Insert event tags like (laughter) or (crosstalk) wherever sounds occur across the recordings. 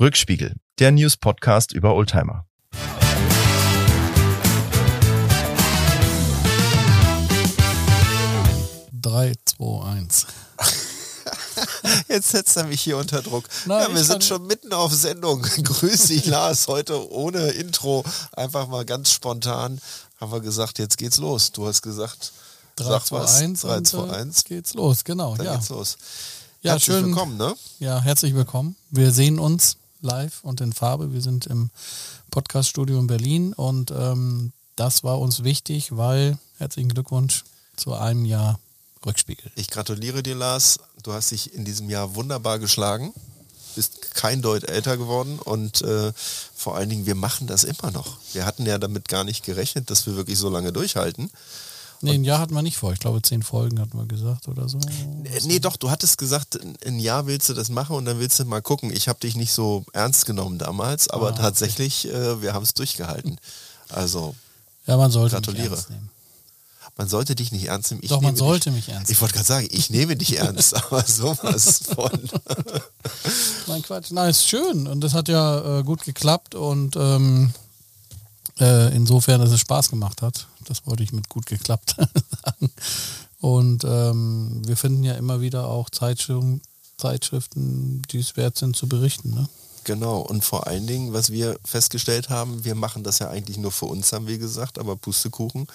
Rückspiegel, der News-Podcast über Oldtimer. Drei, zwei, eins. (laughs) Jetzt setzt er mich hier unter Druck. Nein, ja, wir sind schon mitten auf Sendung. (laughs) Grüß dich, Lars. Heute ohne Intro. Einfach mal ganz spontan haben wir gesagt, jetzt geht's los. Du hast gesagt, 3, sag 2, was. 1 3, und 2, äh, 1. geht's los, genau. Dann ja. geht's los. Ja, Herzlich schön. willkommen, ne? ja, herzlich willkommen. Wir sehen uns live und in Farbe. Wir sind im Podcaststudio in Berlin und ähm, das war uns wichtig, weil herzlichen Glückwunsch zu einem Jahr Rückspiegel. Ich gratuliere dir, Lars. Du hast dich in diesem Jahr wunderbar geschlagen. Bist kein Deut älter geworden und äh, vor allen Dingen, wir machen das immer noch. Wir hatten ja damit gar nicht gerechnet, dass wir wirklich so lange durchhalten. Nee, ein Jahr hatten wir nicht vor. Ich glaube, zehn Folgen hatten wir gesagt oder so. Äh, Nee, doch, du hattest gesagt, in- ein Jahr willst du das machen und dann willst du mal gucken. Ich habe dich nicht so ernst genommen damals, aber Ah, okay. tatsächlich, äh, wir haben es durchgehalten. Also, Ja, man sollte Gratuliere. nehmen. man sollte dich nicht ernst nehmen. Ich Doch, man sollte dich, mich ernst Ich wollte gerade sagen, ich nehme dich ernst, (laughs) aber sowas von. Nein, Quatsch. Nein, ist schön. Und das hat ja äh, gut geklappt und ähm, äh, insofern, dass es Spaß gemacht hat. Das wollte ich mit gut geklappt (laughs) sagen. Und ähm, wir finden ja immer wieder auch Zeitschriften, Zeitschriften, die es wert sind zu berichten. Ne? Genau, und vor allen Dingen, was wir festgestellt haben, wir machen das ja eigentlich nur für uns, haben wir gesagt, aber Pustekuchen.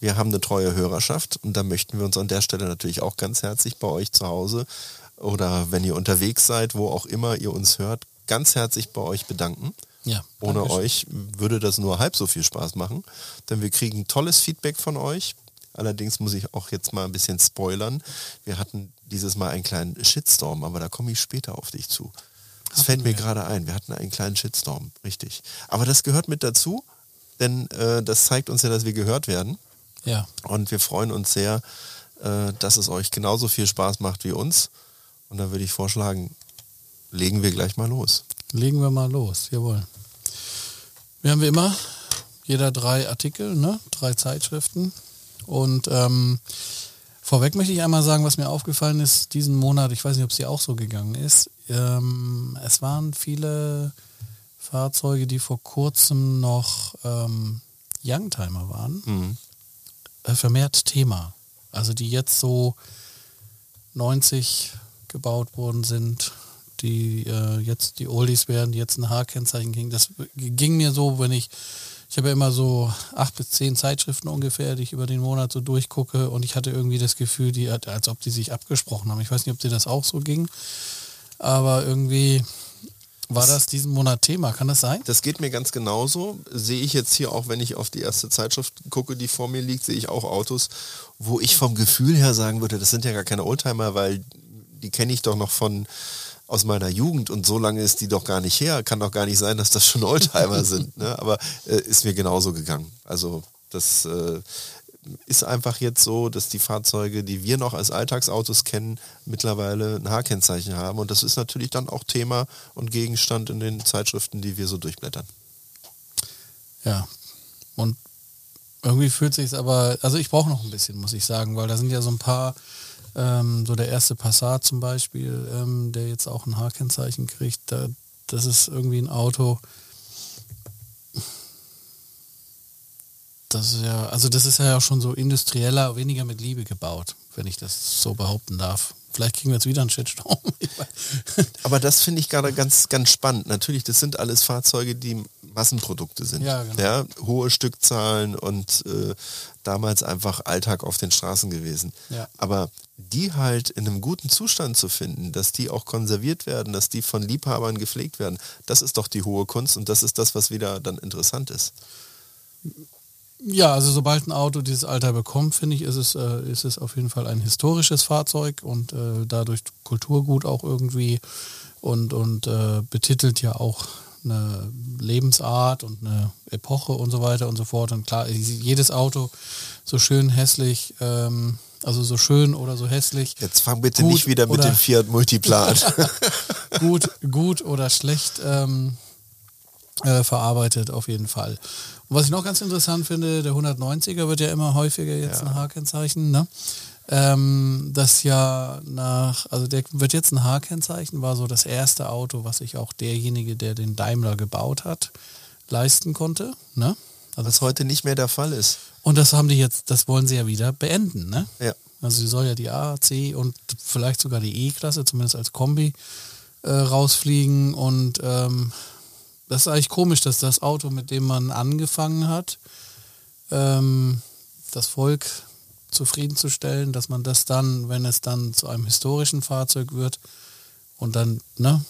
Wir haben eine treue Hörerschaft und da möchten wir uns an der Stelle natürlich auch ganz herzlich bei euch zu Hause oder wenn ihr unterwegs seid, wo auch immer ihr uns hört, ganz herzlich bei euch bedanken. Ja. Ohne Dankeschön. euch würde das nur halb so viel Spaß machen, denn wir kriegen tolles Feedback von euch. Allerdings muss ich auch jetzt mal ein bisschen spoilern. Wir hatten dieses Mal einen kleinen Shitstorm, aber da komme ich später auf dich zu. Das fällt mir gerade ein. Wir hatten einen kleinen Shitstorm, richtig. Aber das gehört mit dazu, denn äh, das zeigt uns ja, dass wir gehört werden. Ja. Und wir freuen uns sehr, äh, dass es euch genauso viel Spaß macht wie uns. Und da würde ich vorschlagen, legen wir gleich mal los. Legen wir mal los, jawohl. Wir haben wie immer jeder drei Artikel, ne? drei Zeitschriften. Und ähm, vorweg möchte ich einmal sagen, was mir aufgefallen ist diesen Monat, ich weiß nicht, ob es dir auch so gegangen ist. Ähm, es waren viele Fahrzeuge, die vor kurzem noch ähm, Youngtimer waren, äh, vermehrt Thema. Also die jetzt so 90 gebaut worden sind, die äh, jetzt die Oldies werden, die jetzt ein H-Kennzeichen kriegen. Das ging mir so, wenn ich, ich habe ja immer so acht bis zehn Zeitschriften ungefähr, die ich über den Monat so durchgucke und ich hatte irgendwie das Gefühl, die, als ob die sich abgesprochen haben. Ich weiß nicht, ob dir das auch so ging, aber irgendwie war das diesen Monat Thema. Kann das sein? Das geht mir ganz genauso. Sehe ich jetzt hier auch, wenn ich auf die erste Zeitschrift gucke, die vor mir liegt, sehe ich auch Autos, wo ich vom Gefühl her sagen würde, das sind ja gar keine Oldtimer, weil die kenne ich doch noch von aus meiner Jugend und so lange ist die doch gar nicht her. Kann doch gar nicht sein, dass das schon Oldtimer sind. Ne? Aber äh, ist mir genauso gegangen. Also das äh, ist einfach jetzt so, dass die Fahrzeuge, die wir noch als Alltagsautos kennen, mittlerweile ein H-Kennzeichen haben. Und das ist natürlich dann auch Thema und Gegenstand in den Zeitschriften, die wir so durchblättern. Ja. Und irgendwie fühlt sich aber, also ich brauche noch ein bisschen, muss ich sagen, weil da sind ja so ein paar, ähm, so der erste Passat zum Beispiel, ähm, der jetzt auch ein H-Kennzeichen kriegt, da, das ist irgendwie ein Auto. Das ist ja, also das ist ja schon so industrieller, weniger mit Liebe gebaut, wenn ich das so behaupten darf. Vielleicht kriegen wir jetzt wieder einen Shitstorm. (laughs) Aber das finde ich gerade ganz, ganz spannend. Natürlich, das sind alles Fahrzeuge, die Massenprodukte sind. Ja, genau. ja hohe Stückzahlen und äh, damals einfach Alltag auf den Straßen gewesen. Ja. Aber die halt in einem guten Zustand zu finden, dass die auch konserviert werden, dass die von Liebhabern gepflegt werden, das ist doch die hohe Kunst und das ist das, was wieder dann interessant ist. Ja, also sobald ein Auto dieses Alter bekommt, finde ich, ist es, äh, ist es auf jeden Fall ein historisches Fahrzeug und äh, dadurch Kulturgut auch irgendwie und, und äh, betitelt ja auch eine Lebensart und eine Epoche und so weiter und so fort. Und klar, jedes Auto so schön hässlich, ähm, also so schön oder so hässlich, Jetzt fang bitte nicht wieder mit dem Fiat Multiplan. (laughs) gut, gut oder schlecht ähm, äh, verarbeitet auf jeden Fall. Und was ich noch ganz interessant finde, der 190er wird ja immer häufiger jetzt ein H-Kennzeichen. Ne? ähm, das ja nach, also der wird jetzt ein H-Kennzeichen, war so das erste Auto, was sich auch derjenige, der den Daimler gebaut hat, leisten konnte. Ne? Also was heute nicht mehr der Fall ist. Und das haben die jetzt, das wollen sie ja wieder beenden, ne? Ja. Also sie soll ja die A, C und vielleicht sogar die E-Klasse, zumindest als Kombi, äh, rausfliegen. Und ähm, das ist eigentlich komisch, dass das Auto, mit dem man angefangen hat, ähm, das Volk zufriedenzustellen, dass man das dann, wenn es dann zu einem historischen Fahrzeug wird und dann, ne,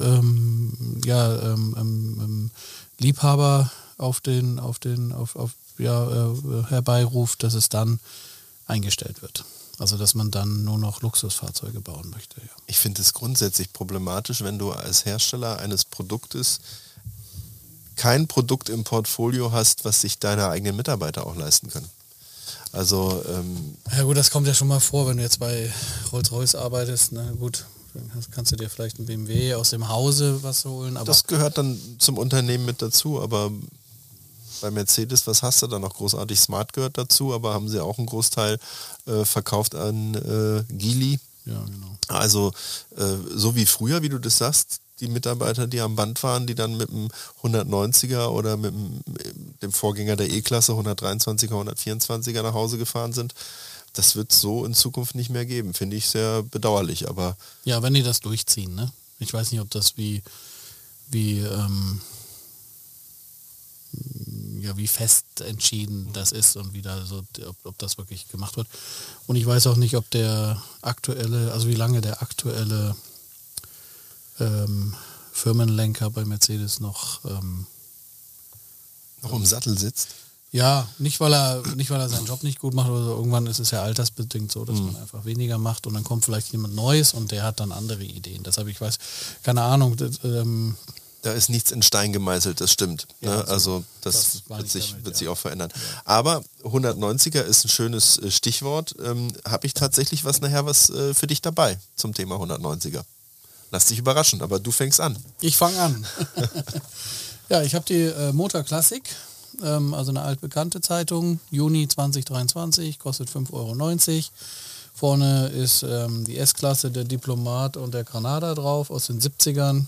ähm, ja, ähm, ähm, ähm Liebhaber auf den, auf den, auf, auf ja, äh, herbeiruft, dass es dann eingestellt wird. Also dass man dann nur noch Luxusfahrzeuge bauen möchte. Ja. Ich finde es grundsätzlich problematisch, wenn du als Hersteller eines Produktes kein Produkt im Portfolio hast, was sich deine eigenen Mitarbeiter auch leisten können. Also ähm ja gut, das kommt ja schon mal vor, wenn du jetzt bei Rolls-Royce arbeitest. Na gut, dann kannst du dir vielleicht ein BMW aus dem Hause was holen. Aber das gehört dann zum Unternehmen mit dazu, aber bei Mercedes, was hast du da noch großartig? Smart gehört dazu, aber haben sie auch einen Großteil äh, verkauft an äh, Geely. Ja, genau. Also äh, so wie früher, wie du das sagst, die Mitarbeiter, die am Band waren, die dann mit dem 190er oder mit dem, dem Vorgänger der E-Klasse 123er, 124er nach Hause gefahren sind. Das wird es so in Zukunft nicht mehr geben. Finde ich sehr bedauerlich. Aber ja, wenn die das durchziehen, ne? Ich weiß nicht, ob das wie, wie ähm, ja, wie fest entschieden das ist und wie da so, ob, ob, das wirklich gemacht wird. Und ich weiß auch nicht, ob der aktuelle, also wie lange der aktuelle ähm, Firmenlenker bei Mercedes noch ähm, noch im Sattel sitzt. Ja, nicht weil er nicht weil er seinen Job nicht gut macht oder so. Irgendwann ist es ja altersbedingt so, dass mhm. man einfach weniger macht und dann kommt vielleicht jemand Neues und der hat dann andere Ideen. Deshalb ich weiß keine Ahnung. Das, ähm, da ist nichts in Stein gemeißelt, das stimmt. Ja, ne? Also das, das wird, sich, damit, wird ja. sich auch verändern. Ja. Aber 190er ist ein schönes äh, Stichwort. Ähm, Habe ich tatsächlich was nachher was äh, für dich dabei zum Thema 190er? Lass dich überraschen, aber du fängst an. Ich fange an. (laughs) ja, ich habe die äh, Motor Classic, ähm, also eine altbekannte Zeitung, Juni 2023, kostet 5,90 Euro. Vorne ist ähm, die S-Klasse, der Diplomat und der Granada drauf aus den 70ern.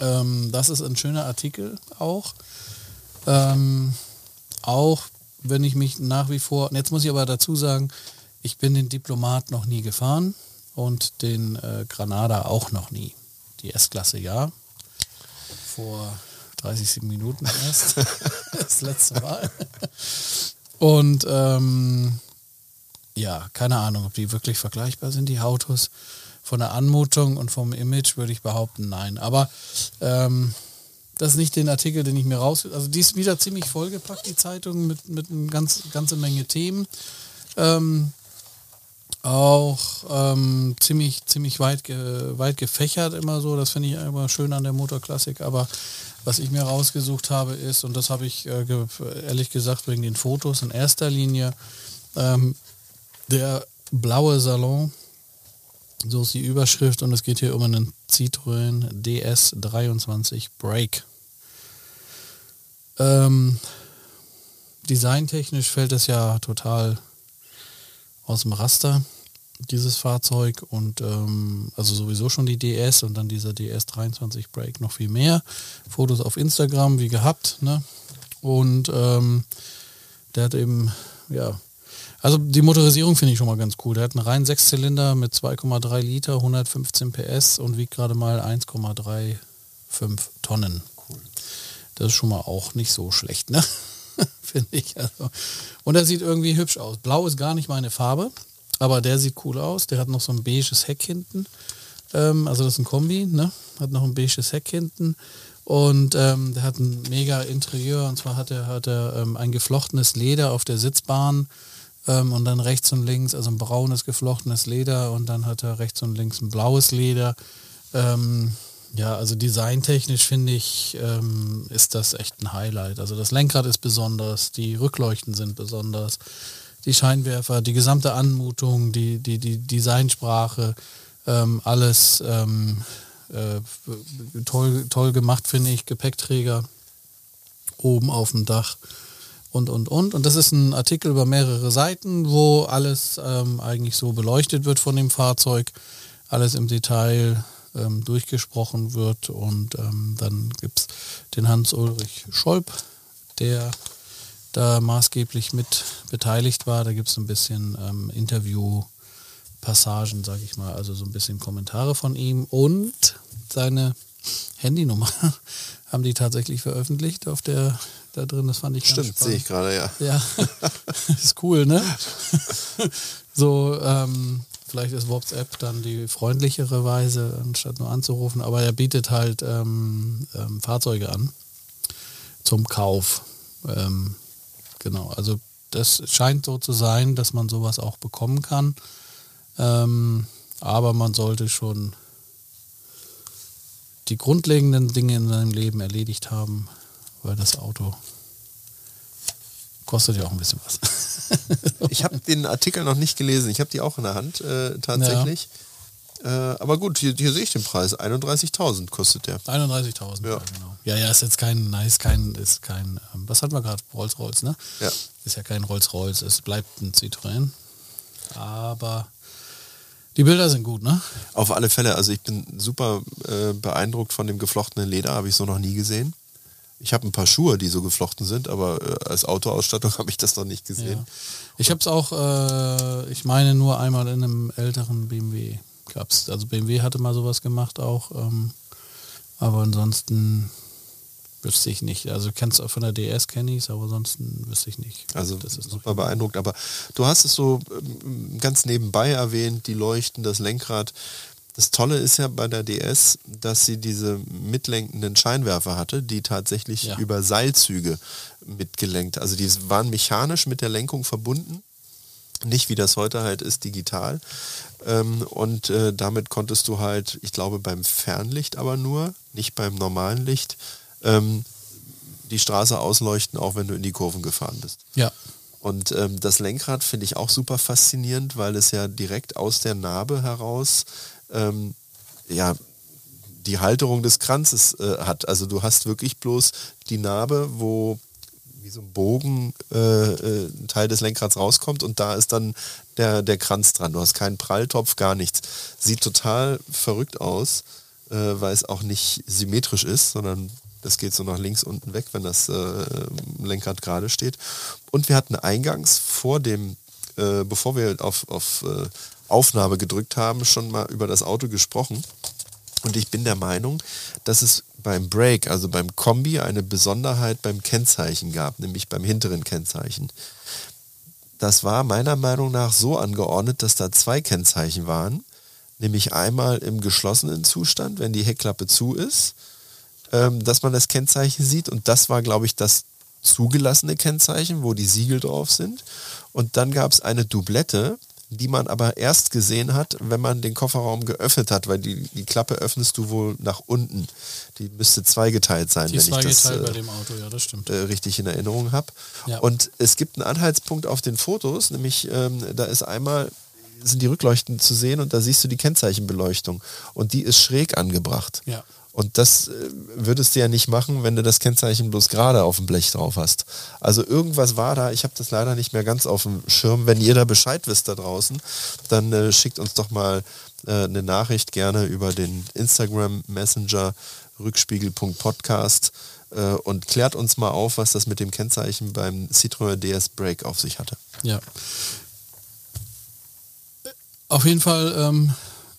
Ähm, das ist ein schöner Artikel auch. Ähm, auch wenn ich mich nach wie vor, jetzt muss ich aber dazu sagen, ich bin den Diplomat noch nie gefahren und den äh, Granada auch noch nie. Die S-Klasse ja. Vor 30 Minuten erst. (laughs) das letzte Mal. Und ähm, ja, keine Ahnung, ob die wirklich vergleichbar sind, die Autos. Von der Anmutung und vom Image würde ich behaupten, nein. Aber ähm, das ist nicht den Artikel, den ich mir raus... Also die ist wieder ziemlich vollgepackt, die Zeitung, mit, mit einer ganz, ganze Menge Themen. Ähm, auch ähm, ziemlich, ziemlich weit, ge, weit gefächert immer so. Das finde ich immer schön an der Motorklassik. Aber was ich mir rausgesucht habe ist, und das habe ich äh, ge ehrlich gesagt wegen den Fotos in erster Linie, ähm, der blaue Salon so ist die Überschrift und es geht hier um einen Citroën DS23 Break. Ähm, designtechnisch fällt es ja total aus dem Raster, dieses Fahrzeug. Und ähm, also sowieso schon die DS und dann dieser DS23 Break noch viel mehr. Fotos auf Instagram wie gehabt. Ne? Und ähm, der hat eben, ja, also die Motorisierung finde ich schon mal ganz cool. Der hat einen reinen Sechszylinder mit 2,3 Liter, 115 PS und wiegt gerade mal 1,35 Tonnen. Cool. Das ist schon mal auch nicht so schlecht, ne? (laughs) finde ich. Also. Und er sieht irgendwie hübsch aus. Blau ist gar nicht meine Farbe, aber der sieht cool aus. Der hat noch so ein beiges Heck hinten. Ähm, also das ist ein Kombi, ne? Hat noch ein beiges Heck hinten. Und ähm, der hat ein mega Interieur und zwar hat er, hat er ähm, ein geflochtenes Leder auf der Sitzbahn ähm, und dann rechts und links, also ein braunes geflochtenes Leder und dann hat er rechts und links ein blaues Leder. Ähm, ja, also designtechnisch finde ich, ähm, ist das echt ein Highlight. Also das Lenkrad ist besonders, die Rückleuchten sind besonders, die Scheinwerfer, die gesamte Anmutung, die, die, die Designsprache, ähm, alles ähm, äh, toll, toll gemacht, finde ich. Gepäckträger oben auf dem Dach und, und, und. Und das ist ein Artikel über mehrere Seiten, wo alles ähm, eigentlich so beleuchtet wird von dem Fahrzeug, alles im Detail ähm, durchgesprochen wird. Und ähm, dann gibt es den Hans-Ulrich Scholp, der da maßgeblich mit beteiligt war. Da gibt es ein bisschen ähm, Interview-Passagen, sage ich mal, also so ein bisschen Kommentare von ihm und seine Handynummer (laughs) haben die tatsächlich veröffentlicht auf der da drin. Das fand ich Stimmt, sehe ich gerade, ja. Ja, (laughs) ist cool, ne? (laughs) so, ähm, vielleicht ist WhatsApp dann die freundlichere Weise, anstatt nur anzurufen, aber er bietet halt ähm, ähm, Fahrzeuge an zum Kauf. Ähm, genau, also das scheint so zu sein, dass man sowas auch bekommen kann. Ähm, aber man sollte schon die grundlegenden Dinge in seinem Leben erledigt haben, weil das Auto kostet ja auch ein bisschen was. (laughs) ich habe den Artikel noch nicht gelesen. Ich habe die auch in der Hand äh, tatsächlich. Ja. Äh, aber gut, hier, hier, sehe ich den Preis. 31.000 kostet der. 31.000, ja. ja. genau. Ja, ja, ist jetzt kein, nice, kein, ist kein, ähm, was hatten wir gerade? Rolls-Royce, ne? Ja. Ist ja kein Rolls-Royce, es bleibt ein Citroën. Aber die Bilder sind gut, ne? Auf alle Fälle. Also ich bin super äh, beeindruckt von dem geflochtenen Leder, habe ich so noch nie gesehen. Ich habe ein paar Schuhe, die so geflochten sind, aber äh, als Autoausstattung (laughs) habe ich das noch nicht gesehen. Ja. Ich habe es auch, äh, ich meine nur einmal in einem älteren BMW gab's. Also BMW hatte mal sowas gemacht auch, ähm, aber ansonsten wüsste ich nicht. Also kennst du von der DS kenne ich es, aber ansonsten wüsste ich nicht. Also das ist super beeindruckt. Aber du hast es so ähm, ganz nebenbei erwähnt, die Leuchten, das Lenkrad. Das Tolle ist ja bei der DS, dass sie diese mitlenkenden Scheinwerfer hatte, die tatsächlich ja. über Seilzüge mitgelenkt. Also die waren mechanisch mit der Lenkung verbunden. Nicht wie das heute halt ist, digital. Ähm, und äh, damit konntest du halt, ich glaube beim Fernlicht aber nur, nicht beim normalen Licht, ähm, die Straße ausleuchten, auch wenn du in die Kurven gefahren bist. Ja. Und ähm, das Lenkrad finde ich auch super faszinierend, weil es ja direkt aus der Narbe heraus ähm, ja, die Halterung des Kranzes äh, hat. Also du hast wirklich bloß die Narbe, wo wie so ein Bogen äh, äh, ein Teil des Lenkrads rauskommt und da ist dann der, der Kranz dran. Du hast keinen Pralltopf, gar nichts. Sieht total verrückt aus, äh, weil es auch nicht symmetrisch ist, sondern das geht so nach links unten weg, wenn das äh, Lenkrad gerade steht. Und wir hatten eingangs vor dem, äh, bevor wir auf, auf Aufnahme gedrückt haben, schon mal über das Auto gesprochen. Und ich bin der Meinung, dass es beim Brake, also beim Kombi, eine Besonderheit beim Kennzeichen gab, nämlich beim hinteren Kennzeichen. Das war meiner Meinung nach so angeordnet, dass da zwei Kennzeichen waren, nämlich einmal im geschlossenen Zustand, wenn die Heckklappe zu ist, ähm, dass man das Kennzeichen sieht und das war, glaube ich, das zugelassene Kennzeichen, wo die Siegel drauf sind. Und dann gab es eine Doublette, die man aber erst gesehen hat, wenn man den Kofferraum geöffnet hat, weil die, die Klappe öffnest du wohl nach unten. Die müsste zweigeteilt sein, die wenn ich das, äh, Auto, ja, das. Äh, richtig in Erinnerung habe. Ja. Und es gibt einen Anhaltspunkt auf den Fotos, nämlich ähm, da ist einmal sind die Rückleuchten zu sehen und da siehst du die Kennzeichenbeleuchtung und die ist schräg angebracht. Ja. Und das äh, würdest du ja nicht machen, wenn du das Kennzeichen bloß gerade auf dem Blech drauf hast. Also irgendwas war da, ich habe das leider nicht mehr ganz auf dem Schirm. Wenn ihr da Bescheid wisst da draußen, dann äh, schickt uns doch mal äh, eine Nachricht gerne über den Instagram Messenger rückspiegel.podcast äh, und klärt uns mal auf, was das mit dem Kennzeichen beim Citroën DS Break auf sich hatte. Ja. Auf jeden Fall ähm,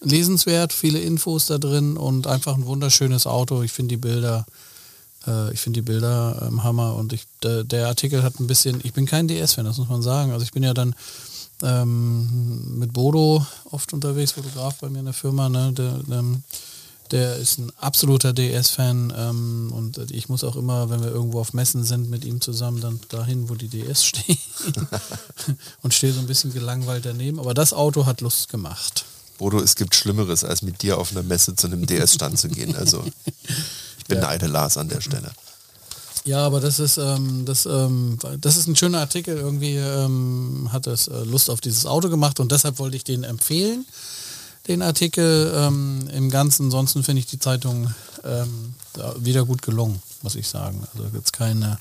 lesenswert, viele Infos da drin und einfach ein wunderschönes Auto. Ich finde die Bilder, äh, ich finde die Bilder ähm, Hammer und ich, der, der, Artikel hat ein bisschen, ich bin kein DS-Fan, das muss man sagen. Also ich bin ja dann ähm, mit Bodo oft unterwegs, Fotograf bei mir in der Firma, ne? der, der, ähm, der ist ein absoluter DS-Fan ähm, und ich muss auch immer, wenn wir irgendwo auf Messen sind, mit ihm zusammen dann dahin, wo die DS stehen (laughs) und stehe so ein bisschen gelangweilt daneben. Aber das Auto hat Lust gemacht. Bodo, es gibt Schlimmeres, als mit dir auf einer Messe zu einem DS-Stand zu gehen. Also ich beneide ja. Lars an der Stelle. Ja, aber das ist, ähm, das, ähm, das ist ein schöner Artikel. Irgendwie ähm, hat es äh, Lust auf dieses Auto gemacht und deshalb wollte ich den empfehlen, den Artikel. Ähm, Im Ganzen, ansonsten finde ich die Zeitung ähm, wieder gut gelungen, muss ich sagen. Also jetzt keine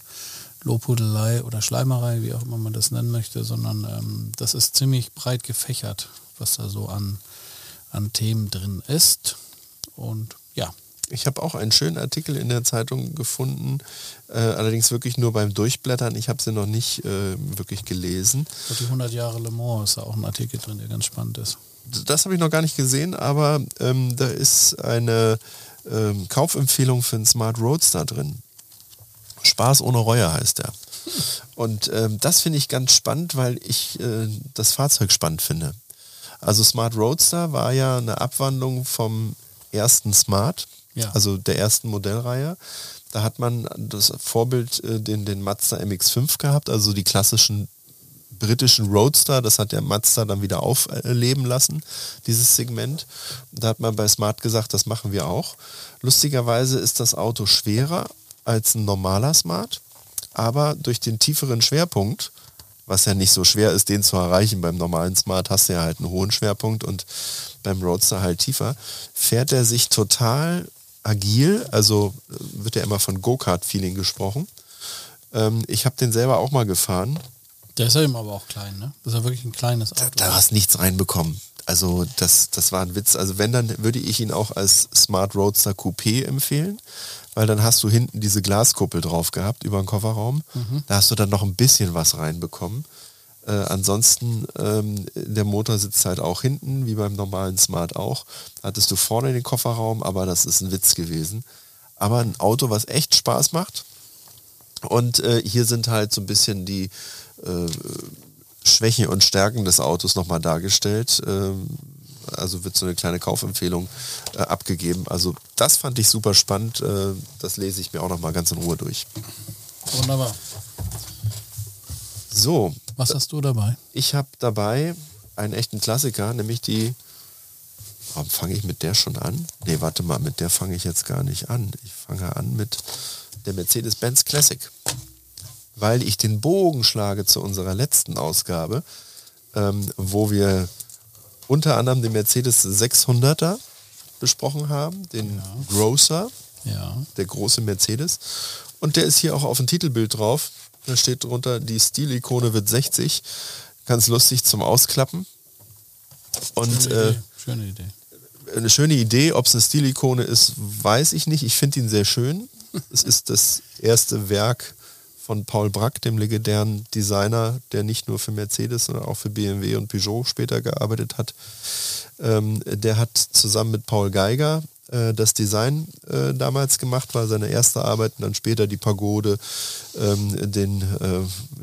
Lobhudelei oder Schleimerei, wie auch immer man das nennen möchte, sondern ähm, das ist ziemlich breit gefächert, was da so an, an Themen drin ist. Und ja. Ich habe auch einen schönen Artikel in der Zeitung gefunden, äh, allerdings wirklich nur beim Durchblättern. Ich habe sie noch nicht äh, wirklich gelesen. Die 100 Jahre Le Mans ist da auch ein Artikel drin, der ganz spannend ist. Das habe ich noch gar nicht gesehen, aber ähm, da ist eine ähm, Kaufempfehlung für einen Smart Roadster drin. Spaß ohne Reue heißt er. Und ähm, das finde ich ganz spannend, weil ich äh, das Fahrzeug spannend finde. Also Smart Roadster war ja eine Abwandlung vom ersten Smart, ja. also der ersten Modellreihe. Da hat man das Vorbild, äh, den, den Mazda MX5 gehabt, also die klassischen britischen Roadster, das hat der Mazda dann wieder aufleben lassen, dieses Segment. Da hat man bei Smart gesagt, das machen wir auch. Lustigerweise ist das Auto schwerer als ein normaler Smart, aber durch den tieferen Schwerpunkt, was ja nicht so schwer ist, den zu erreichen, beim normalen Smart hast du ja halt einen hohen Schwerpunkt und beim Roadster halt tiefer, fährt er sich total agil, also äh, wird ja immer von Go-Kart-Feeling gesprochen. Ähm, ich habe den selber auch mal gefahren der ist ja eben aber auch klein, ne? Das ist ja wirklich ein kleines Auto. Da, da hast nichts reinbekommen. Also das, das war ein Witz. Also wenn, dann würde ich ihn auch als Smart Roadster Coupé empfehlen, weil dann hast du hinten diese Glaskuppel drauf gehabt über den Kofferraum. Mhm. Da hast du dann noch ein bisschen was reinbekommen. Äh, ansonsten, ähm, der Motor sitzt halt auch hinten, wie beim normalen Smart auch. Hattest du vorne den Kofferraum, aber das ist ein Witz gewesen. Aber ein Auto, was echt Spaß macht. Und äh, hier sind halt so ein bisschen die äh, Schwächen und Stärken des Autos nochmal dargestellt. Ähm, also wird so eine kleine Kaufempfehlung äh, abgegeben. Also das fand ich super spannend. Äh, das lese ich mir auch nochmal ganz in Ruhe durch. Wunderbar. So. Was hast du dabei? Ich habe dabei einen echten Klassiker, nämlich die. Warum fange ich mit der schon an? Nee, warte mal, mit der fange ich jetzt gar nicht an. Ich fange an mit der Mercedes-Benz Classic weil ich den Bogen schlage zu unserer letzten Ausgabe, ähm, wo wir unter anderem den Mercedes 600er besprochen haben, den ja. Grosser, ja. der große Mercedes. Und der ist hier auch auf dem Titelbild drauf. Da steht drunter, die Stilikone wird 60. Ganz lustig zum Ausklappen. Und schöne Idee. Äh, schöne Idee. Eine schöne Idee. Ob es eine Stilikone ist, weiß ich nicht. Ich finde ihn sehr schön. (laughs) es ist das erste Werk von Paul Brack, dem legendären Designer, der nicht nur für Mercedes, sondern auch für BMW und Peugeot später gearbeitet hat. Ähm, der hat zusammen mit Paul Geiger äh, das Design äh, damals gemacht, war seine erste Arbeit und dann später die Pagode, ähm, den, äh,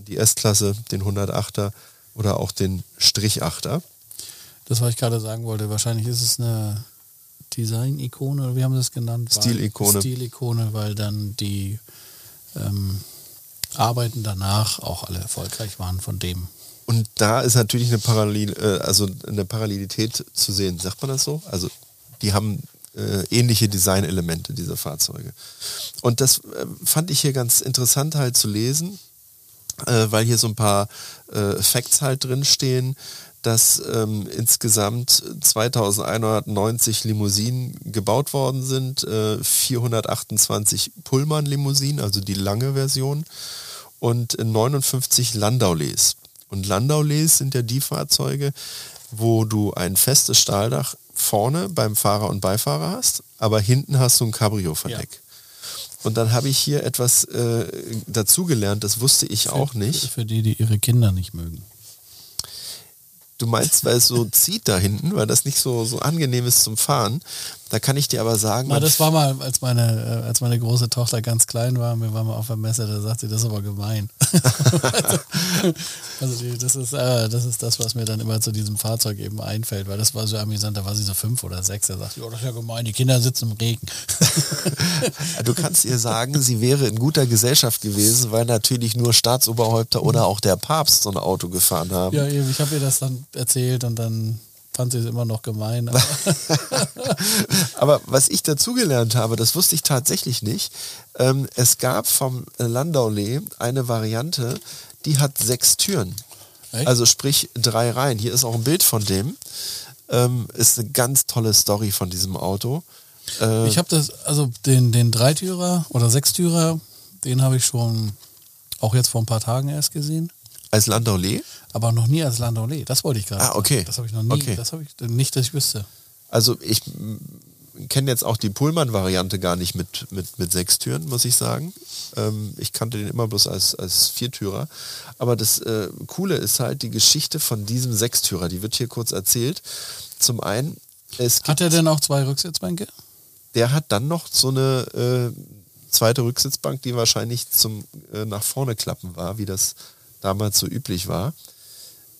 die S-Klasse, den 108er oder auch den Strichachter. Das, was ich gerade sagen wollte, wahrscheinlich ist es eine Design-Ikone, oder wie haben Sie es genannt? Stil-Ikone. Stil-Ikone, weil dann die ähm, Arbeiten danach auch alle erfolgreich waren von dem. Und da ist natürlich eine, Parallel, äh, also eine Parallelität zu sehen, sagt man das so? Also die haben äh, ähnliche Designelemente, diese Fahrzeuge. Und das äh, fand ich hier ganz interessant halt zu lesen, weil hier so ein paar Facts halt drinstehen, dass ähm, insgesamt 2190 Limousinen gebaut worden sind, äh, 428 Pullman-Limousinen, also die lange Version, und 59 Landaules. Und Landaules sind ja die Fahrzeuge, wo du ein festes Stahldach vorne beim Fahrer und Beifahrer hast, aber hinten hast du ein Cabrio-Verdeck. Ja. Und dann habe ich hier etwas äh, dazugelernt, das wusste ich für, auch nicht. Für die, die ihre Kinder nicht mögen. Du meinst, weil es so zieht da hinten, weil das nicht so, so angenehm ist zum Fahren. Da kann ich dir aber sagen. Na, das war mal, als meine, äh, als meine große Tochter ganz klein war, wir waren mal auf der Messe, da sagt sie, das ist aber gemein. (laughs) also die, das, ist, äh, das ist das, was mir dann immer zu diesem Fahrzeug eben einfällt, weil das war so amüsant, da war sie so fünf oder sechs, da sagt sie, oh, das ist ja gemein, die Kinder sitzen im Regen. (laughs) du kannst ihr sagen, sie wäre in guter Gesellschaft gewesen, weil natürlich nur Staatsoberhäupter oder auch der Papst so ein Auto gefahren haben. Ja, ich habe ihr das dann erzählt und dann sie es immer noch gemein. Aber, (laughs) aber was ich dazugelernt habe, das wusste ich tatsächlich nicht. Ähm, es gab vom Landaulet eine Variante, die hat sechs Türen. Echt? Also sprich drei Reihen. Hier ist auch ein Bild von dem. Ähm, ist eine ganz tolle Story von diesem Auto. Äh, ich habe das, also den, den Dreitürer oder Sechstürer, den habe ich schon Auch jetzt vor ein paar Tagen erst gesehen. Als Landaulet? Aber noch nie als Landaulet. Das wollte ich gerade. Ah, okay. Sagen. Das habe ich noch nie. Okay. Das habe ich nicht, dass ich wüsste. Also ich kenne jetzt auch die Pullman-Variante gar nicht mit, mit, mit sechs Türen, muss ich sagen. Ähm, ich kannte den immer bloß als, als Viertürer. Aber das äh, Coole ist halt die Geschichte von diesem Sechstürer. Die wird hier kurz erzählt. Zum einen, es gibt, Hat er denn auch zwei Rücksitzbänke? der hat dann noch so eine äh, zweite Rücksitzbank, die wahrscheinlich zum äh, nach vorne klappen war, wie das damals so üblich war.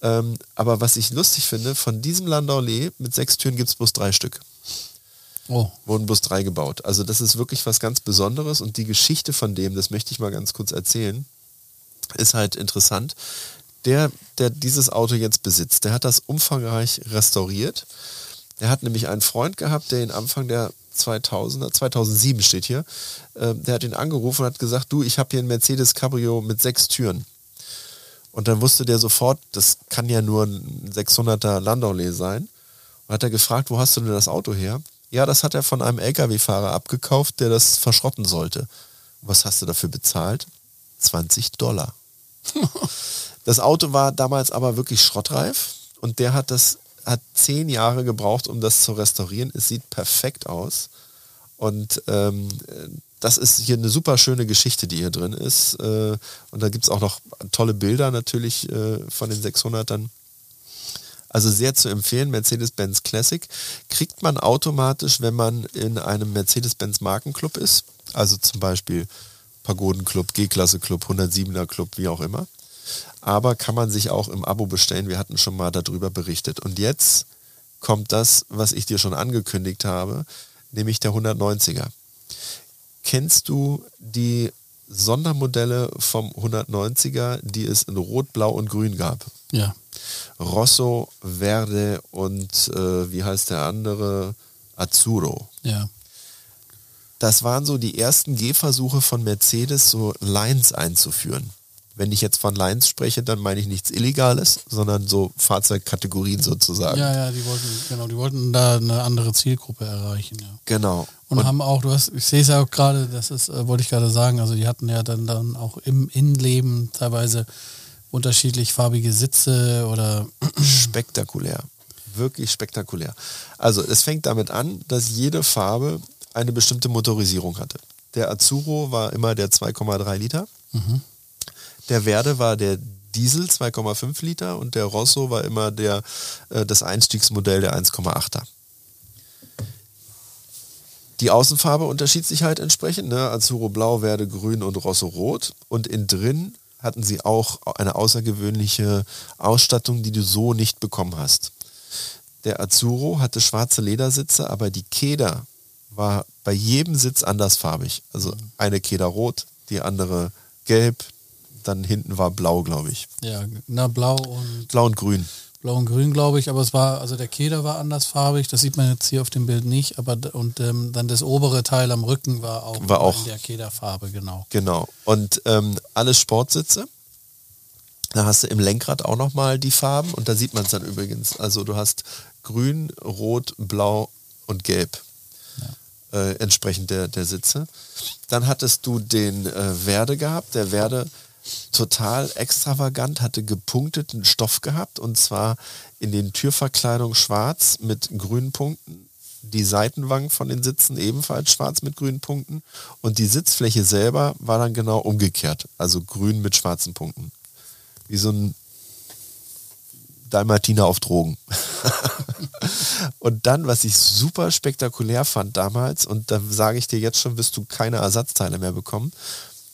Ähm, aber was ich lustig finde, von diesem Landaulet mit sechs Türen gibt es bloß drei Stück Oh, wurden bloß drei gebaut. Also das ist wirklich was ganz Besonderes und die Geschichte von dem, das möchte ich mal ganz kurz erzählen, ist halt interessant. Der, der dieses Auto jetzt besitzt, der hat das umfangreich restauriert. Der hat nämlich einen Freund gehabt, der ihn Anfang der 2000er, 2007 steht hier, äh, der hat ihn angerufen und hat gesagt, du, ich habe hier ein Mercedes Cabrio mit sechs Türen. Und dann wusste der sofort, das kann ja nur ein 600er Landaulet sein. Und hat er gefragt, wo hast du denn das Auto her? Ja, das hat er von einem LKW-Fahrer abgekauft, der das verschrotten sollte. Was hast du dafür bezahlt? 20 Dollar. (laughs) Das Auto war damals aber wirklich schrottreif und der hat das hat zehn Jahre gebraucht, um das zu restaurieren. Es sieht perfekt aus und ähm, das ist hier eine super schöne Geschichte, die hier drin ist. Äh, und da gibt es auch noch tolle Bilder natürlich äh, von den 600ern. Also sehr zu empfehlen, Mercedes-Benz Classic. Kriegt man automatisch, wenn man in einem Mercedes-Benz Markenclub ist. Also zum Beispiel Pagodenclub, G-Klasse Club, 107er Club, wie auch immer. Aber kann man sich auch im Abo bestellen. Wir hatten schon mal darüber berichtet. Und jetzt kommt das, was ich dir schon angekündigt habe, nämlich der 190er. Kennst du die Sondermodelle vom 190er, die es in Rot, Blau und Grün gab? ja. Rosso, Verde und äh, wie heißt der andere? Azzurro. Ja. Das waren so die ersten Gehversuche von Mercedes, so Lines einzuführen. Wenn ich jetzt von Lines spreche, dann meine ich nichts Illegales, sondern so Fahrzeugkategorien sozusagen. Ja, ja, die wollten, genau, die wollten da eine andere Zielgruppe erreichen, ja. Genau. Und, haben auch, du hast, ich sehe es ja auch gerade, das ist, äh, wollte ich gerade sagen, also die hatten ja dann, dann auch im Innenleben teilweise unterschiedlich farbige Sitze oder (clears throat) spektakulär. Wirklich spektakulär. Also es fängt damit an, dass jede Farbe eine bestimmte Motorisierung hatte. Der Azzurro war immer der 2,3 Liter. Der Verde war der Diesel 2,5 Liter und der Rosso war immer der, äh, das Einstiegsmodell der 1,8er. Die Außenfarbe unterschied sich halt entsprechend. Ne? Azzurro blau, Verde grün und Rosso rot. Und innen drin hatten sie auch eine außergewöhnliche Ausstattung, die du so nicht bekommen hast. Der Azzurro hatte schwarze Ledersitze, aber die Keder war bei jedem Sitz andersfarbig. Also eine Keder rot, die andere gelb, dann hinten war blau, glaube ich. ja, na blau und Blau und grün. Blau und grün, glaube ich, aber es war, also der Keder war andersfarbig, das sieht man jetzt hier auf dem Bild nicht, aber und ähm, dann das obere Teil am Rücken war auch, War auch- in der Kederfarbe, genau. Genau. Und ähm, alles Sportsitze. Da hast du im Lenkrad auch nochmal die Farben und da sieht man es dann übrigens. Also du hast grün, rot, blau und gelb. Äh, entsprechend der, der Sitze. Dann hattest du den äh, Verde gehabt. Der Verde total extravagant, hatte gepunkteten Stoff gehabt und zwar in den Türverkleidungen schwarz mit grünen Punkten. Die Seitenwangen von den Sitzen ebenfalls schwarz mit grünen Punkten und die Sitzfläche selber war dann genau umgekehrt, also grün mit schwarzen Punkten. Wie so ein Dalmatiner auf Drogen. (laughs) und dann, was ich super spektakulär fand damals, und da sage ich dir jetzt schon, wirst du keine Ersatzteile mehr bekommen.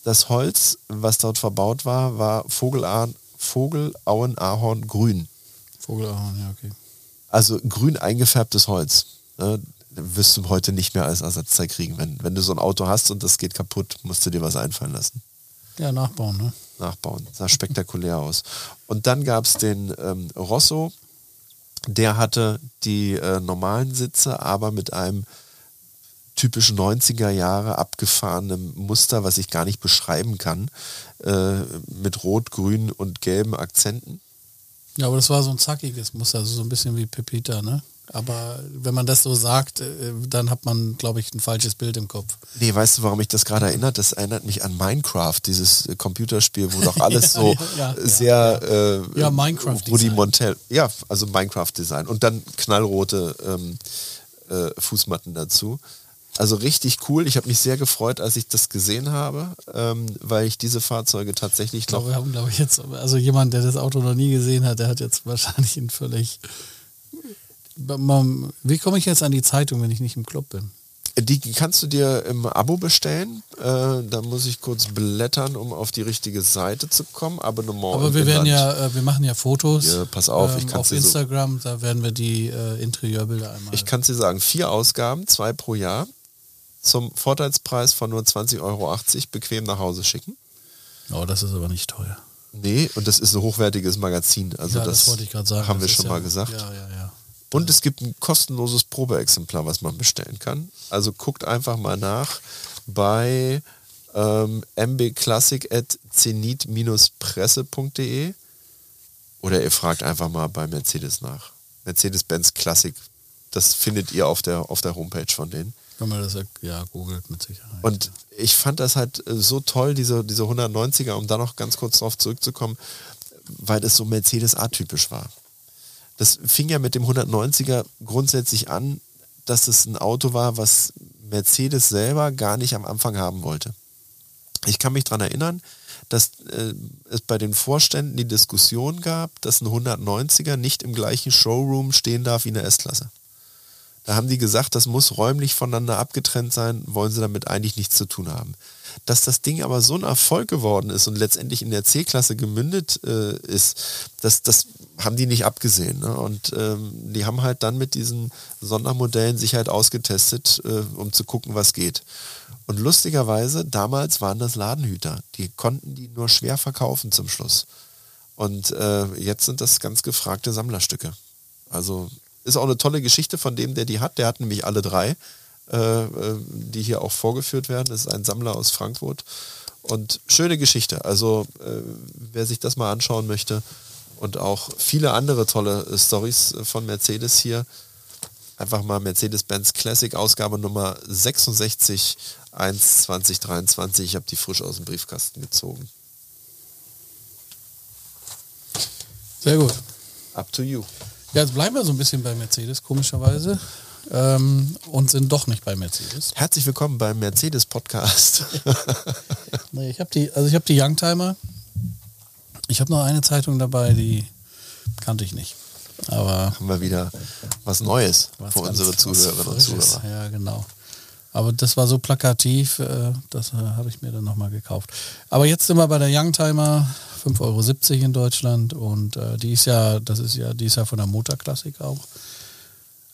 Das Holz, was dort verbaut war, war Vogelauen, Vogelauen Ahorn grün. Vogelahorn, ja, okay. Also grün eingefärbtes Holz. Ne? Wirst du heute nicht mehr als Ersatzteil kriegen. Wenn, wenn du so ein Auto hast und das geht kaputt, musst du dir was einfallen lassen Ja, nachbauen, ne? nachbauen. Sah spektakulär aus. Und dann gab es den ähm, Rosso, der hatte die äh, normalen Sitze, aber mit einem typischen 90er Jahre abgefahrenem Muster, was ich gar nicht beschreiben kann, äh, mit rot, grün und gelben Akzenten. Ja, aber das war so ein zackiges Muster, also so ein bisschen wie Pepita, ne? Aber wenn man das so sagt, äh, dann hat man, glaube ich, ein falsches Bild im Kopf. Nee, weißt du, warum mich das gerade erinnert? Das erinnert mich an Minecraft, dieses äh, Computerspiel, wo doch (laughs) alles so ja, ja, sehr äh, Ja, Minecraft rudimentell. Ja, also Minecraft-Design. Und dann knallrote ähm, äh, Fußmatten dazu. Also richtig cool. Ich habe mich sehr gefreut, als ich das gesehen habe, ähm, weil ich diese Fahrzeuge tatsächlich Ich glaube, wir haben, glaube ich, jetzt, also jemand, der das Auto noch nie gesehen hat, der hat jetzt wahrscheinlich ein völlig. Wie komme ich jetzt an die Zeitung, wenn ich nicht im Club bin? Die kannst du dir im Abo bestellen. Äh, da muss ich kurz blättern, um auf die richtige Seite zu kommen. Abonnement. Aber wir werden ja, äh, wir machen ja Fotos. ähm, Ja, pass auf, ich kann's auf dir so- Instagram, da werden wir die äh, Interieurbilder einmal. Ich kann es dir sagen, vier Ausgaben, zwei pro Jahr, zum Vorteilspreis von nur 20,80 Euro bequem nach Hause schicken. oh, das ist aber nicht teuer. Nee, und das ist ein hochwertiges Magazin. Also ja, das, das, wollte ich gerade sagen. haben das wir schon ja, mal gesagt. Ja, ja, ja. Und es gibt ein kostenloses Probeexemplar, was man bestellen kann. Also guckt einfach mal nach bei ähm, mbclassic.zenit-presse.de oder ihr fragt einfach mal bei Mercedes nach. Mercedes-Benz Classic. Das findet ihr auf der, auf der Homepage von denen. Wenn man das ja, googelt mit Sicherheit. Und ich fand das halt äh, so toll, diese, diese 190er, um da noch ganz kurz drauf zurückzukommen, weil das so Mercedes atypisch war. Das fing ja mit dem 190er grundsätzlich an, dass es ein Auto war, was Mercedes selber gar nicht am Anfang haben wollte. Ich kann mich daran erinnern, dass äh, es bei den Vorständen die Diskussion gab, dass ein 190er nicht im gleichen Showroom stehen darf wie eine S-Klasse. Da haben die gesagt, das muss räumlich voneinander abgetrennt sein, wollen sie damit eigentlich nichts zu tun haben. Dass das Ding aber so ein Erfolg geworden ist und letztendlich in der C-Klasse gemündet äh, ist, das, das haben die nicht abgesehen. Ne? Und ähm, die haben halt dann mit diesen Sondermodellen sich halt ausgetestet, äh, um zu gucken, was geht. Und lustigerweise, damals waren das Ladenhüter. Die konnten die nur schwer verkaufen zum Schluss. Und äh, jetzt sind das ganz gefragte Sammlerstücke. Also ist auch eine tolle Geschichte von dem, der die hat. Der hat nämlich alle drei, äh, äh, die hier auch vorgeführt werden. Das ist ein Sammler aus Frankfurt. Und schöne Geschichte. Also äh, wer sich das mal anschauen möchte und auch viele andere tolle äh, Stories von Mercedes hier, einfach mal Mercedes-Benz Classic Ausgabe Nummer 66 1 2023. Ich habe die frisch aus dem Briefkasten gezogen. Sehr gut. Up to you. Ja, jetzt bleiben wir so ein bisschen bei Mercedes, komischerweise. Ähm, und sind doch nicht bei Mercedes. Herzlich willkommen beim Mercedes Podcast. (laughs) Nee, ich habe die, also ich habe die Youngtimer. Ich habe noch eine Zeitung dabei, die kannte ich nicht. Aber haben wir wieder was Neues was für unsere Zuhörerinnen und. Zuhörer. Ja, genau. Aber das war so plakativ, äh, das äh, habe ich mir dann nochmal gekauft. Aber jetzt sind wir bei der Youngtimer, 5,70 Euro in Deutschland und äh, die ist ja, das ist ja, die ist ja von der Motorklassik auch.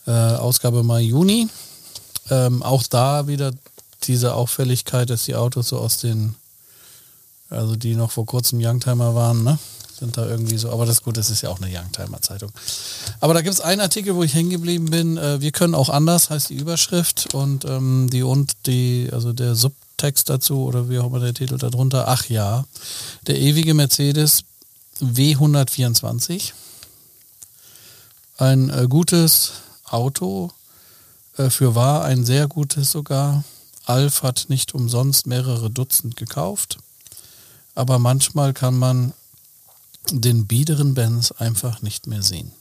Äh, Ausgabe Mai, Juni. Ähm, auch da wieder diese Auffälligkeit, dass die Autos so aus den, also die noch vor kurzem Youngtimer waren, ne? Sind da irgendwie so, aber das gut, das ist ja auch eine Youngtimer-Zeitung. Aber da gibt es einen Artikel, wo ich hängen geblieben bin. Äh, wir können auch anders, heißt die Überschrift und ähm, die und die, also der Subtext dazu oder wie auch immer der Titel darunter. Ach ja, der ewige Mercedes W124. Ein äh, gutes Auto, äh, für wahr ein sehr gutes sogar. Alf hat nicht umsonst mehrere Dutzend gekauft. Aber manchmal kann man den biederen Benz einfach nicht mehr sehen.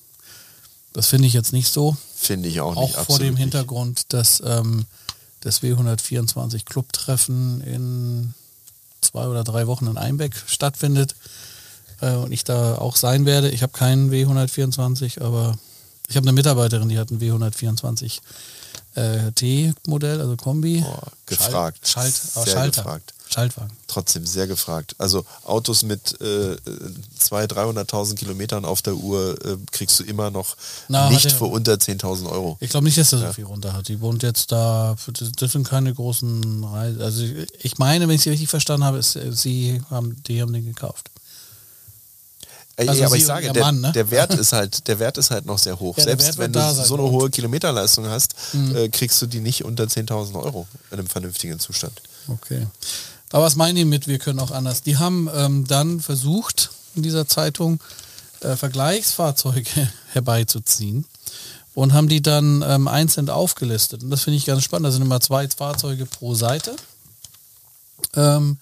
Das finde ich jetzt nicht so. Finde ich auch Auch nicht vor absolut dem. Hintergrund, dass ähm, das W124 Clubtreffen in zwei oder drei Wochen in Einbeck stattfindet äh, und ich da auch sein werde. Ich habe keinen W124, aber ich habe eine Mitarbeiterin, die hat einen W124 äh, T-Modell, also Kombi. Boah, gefragt. Schalt, Schalt, Sehr Schalter. gefragt. Schaltwagen. Trotzdem sehr gefragt. Also Autos mit äh, 200.000, 300.000 Kilometern auf der Uhr äh, kriegst du immer noch Na, nicht er- für unter 10.000 Euro. Ich glaube nicht, dass er so viel runter hat. Die wohnt jetzt da, das sind keine großen Reisen. Also ich meine, wenn ich sie richtig verstanden habe, ist, äh, sie haben, die haben den gekauft. Also ja, aber ich sage, der, Mann, ne? der Wert (laughs) ist halt, der Wert ist halt noch sehr hoch. Ja, Selbst wenn du so eine hohe Kilometerleistung hast, Mhm. äh, kriegst du die nicht unter 10.000 Euro in einem vernünftigen Zustand. Okay. Aber was meinen die mit, wir können auch anders? Die haben ähm, dann versucht, in dieser Zeitung äh, Vergleichsfahrzeuge (laughs) herbeizuziehen. und haben die dann ähm, einzeln aufgelistet. Und das finde ich ganz spannend. Da sind immer zwei Fahrzeuge pro Seite, ähm,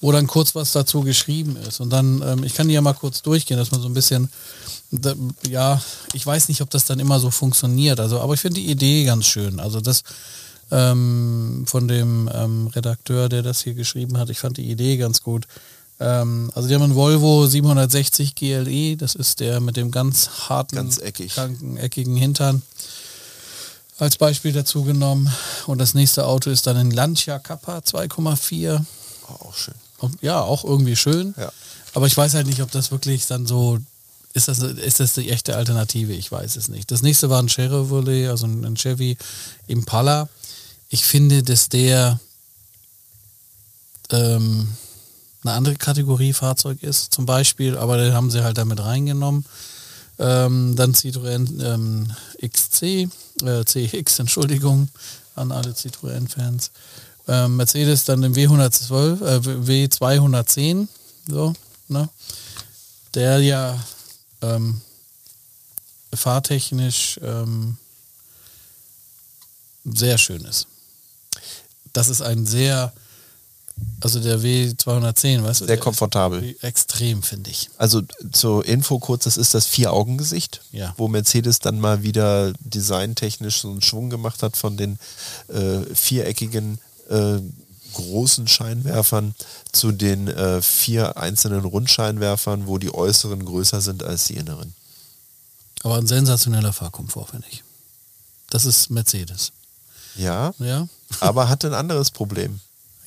wo dann kurz was dazu geschrieben ist. Und dann, ähm, ich kann die ja mal kurz durchgehen, dass man so ein bisschen, da, ja, ich weiß nicht, ob das dann immer so funktioniert. Also, aber ich finde die Idee ganz schön. Also das ähm, von dem ähm, Redakteur, der das hier geschrieben hat, ich fand die Idee ganz gut. Ähm, also die haben einen Volvo 760 GLE, das ist der mit dem ganz harten, Ganz eckig. kranken, eckigen Hintern als Beispiel dazu genommen. Und das nächste Auto ist dann ein Lancia Kappa 2,4. Oh, auch schön. Ja, auch irgendwie schön. Ja. Aber ich weiß halt nicht, ob das wirklich dann so ist das, ist das die echte Alternative? Ich weiß es nicht. Das nächste war ein Chevrolet, also ein Chevy Impala. Ich finde, dass der ähm, eine andere Kategorie Fahrzeug ist, zum Beispiel, aber den haben sie halt damit reingenommen. Ähm, dann Citroën ähm, XC, äh, CX, Entschuldigung, an alle Citroën-Fans. Ähm, Mercedes dann den W112, äh, W210, so, ne? Der ja ähm, fahrtechnisch ähm, sehr schön ist. Das ist ein sehr, also der W210, weißt du? Sehr komfortabel. Extrem, finde ich. Also zur Info kurz, das ist das Vier-Augen-Gesicht, Ja. wo Mercedes dann mal wieder designtechnisch so einen Schwung gemacht hat von den äh, viereckigen äh, großen Scheinwerfern zu den äh, vier einzelnen Rundscheinwerfern, wo die äußeren größer sind als die inneren. Aber ein sensationeller Fahrkomfort, finde ich. Das ist Mercedes. Ja, Ja? Aber hatte ein anderes Problem.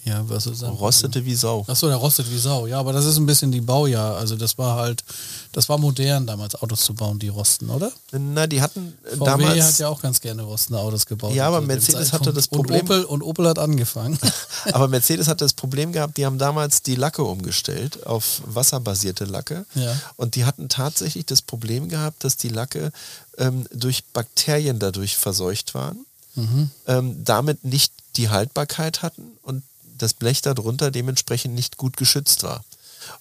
Ja, was ist das? Rostete wie Sau. Achso, der rostet wie Sau. Ja, aber das ist ein bisschen die Baujahr. Also das war halt, das war modern damals, Autos zu bauen, die rosten, oder? Na, die hatten äh, VW damals. hat ja auch ganz gerne rostende Autos gebaut. Ja, aber Mercedes hatte das Problem- Und Opel, und Opel hat angefangen. (laughs) Aber Mercedes hatte das Problem gehabt, die haben damals die Lacke umgestellt auf wasserbasierte Lacke. Ja. Und die hatten tatsächlich das Problem gehabt, dass die Lacke ähm, durch Bakterien dadurch verseucht waren, Mhm. ähm, damit nicht die Haltbarkeit hatten und das Blech darunter dementsprechend nicht gut geschützt war.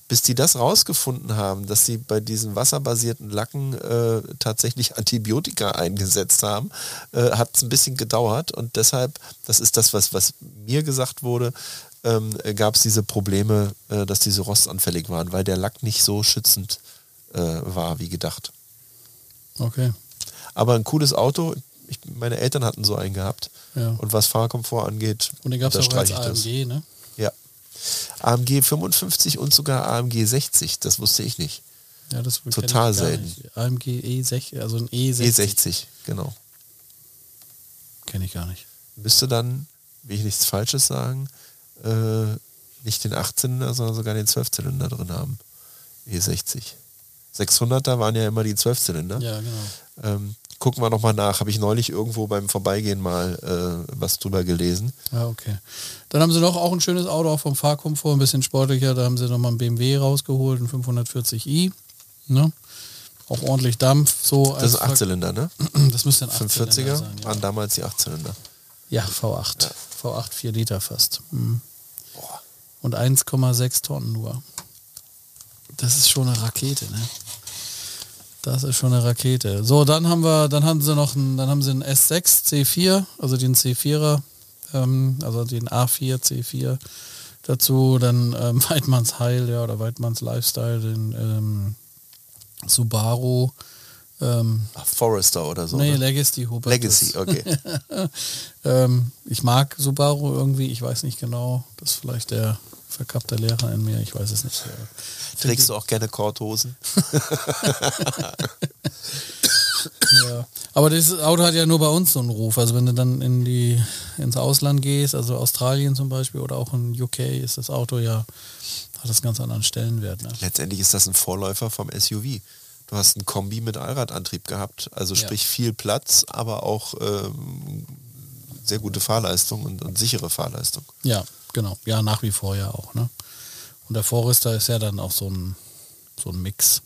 Bis die das rausgefunden haben, dass sie bei diesen wasserbasierten Lacken äh, tatsächlich Antibiotika eingesetzt haben, äh, hat es ein bisschen gedauert und deshalb, das ist das, was, was mir gesagt wurde, ähm, gab es diese Probleme, äh, dass diese rostanfällig waren, weil der Lack nicht so schützend äh, war wie gedacht. Okay. Aber ein cooles Auto, ich, meine Eltern hatten so einen gehabt Ja. und was Fahrkomfort angeht, Und den gab es auch als ich das. AMG, ne? Ja. AMG 55 und sogar AMG 60, das wusste ich nicht. Ja, das Total selten. AMG E60, also ein E60. E60, genau. Kenne ich gar nicht. Müsste dann, will ich nichts Falsches sagen, äh, nicht den 8-Zylinder, sondern sogar den 12-Zylinder drin haben. E60. 600er waren ja immer die 12-Zylinder. Ja, genau. Ähm, gucken wir nochmal nach. Habe ich neulich irgendwo beim Vorbeigehen mal äh, was drüber gelesen. Ja, okay. Dann haben sie noch auch ein schönes Auto, auch vom Fahrkomfort, ein bisschen sportlicher. Da haben sie nochmal einen BMW rausgeholt, einen 540i. Ne? Auch ordentlich Dampf. So Das als ist ein 8-Zylinder, ne? (clears throat) Das müsste ein 45er 8-Zylinder sein. Ja. waren damals die 8-Zylinder. ja, V8. V8, 4 Liter fast. Mhm. Und 1,6 Tonnen nur. Das ist schon eine Rakete, ne? Das ist schon eine Rakete. So, dann haben wir, dann haben sie noch einen, dann haben sie einen S6 C4, also den C4er, ähm, also den A4 C4 dazu, dann ähm, (laughs) Weidmanns Heil, ja, oder Weidmanns Lifestyle, den ähm, Subaru, ähm, Ach, Forester oder so. nee, ne? Legacy Hubertus. Legacy, okay. (laughs) Ähm, ich mag Subaru irgendwie, ich weiß nicht genau. Das ist vielleicht der verkappte Lehrer in mir, ich weiß es nicht. Trägst du auch gerne Korthosen? (laughs) Ja. Aber das Auto hat ja nur bei uns so einen Ruf. Also wenn du dann in die, ins Ausland gehst, also Australien zum Beispiel oder auch in UK, ist das Auto ja, hat das ganz anderen Stellenwert. Ne? Letztendlich ist das ein Vorläufer vom SUV. Du hast ein Kombi mit Allradantrieb gehabt, also Ja. sprich viel Platz, aber auch ähm, sehr gute Fahrleistung und, und sichere Fahrleistung. Ja, genau. Ja, nach wie vor ja auch. Ne? Und der Forester ist ja dann auch so ein, so ein Mix.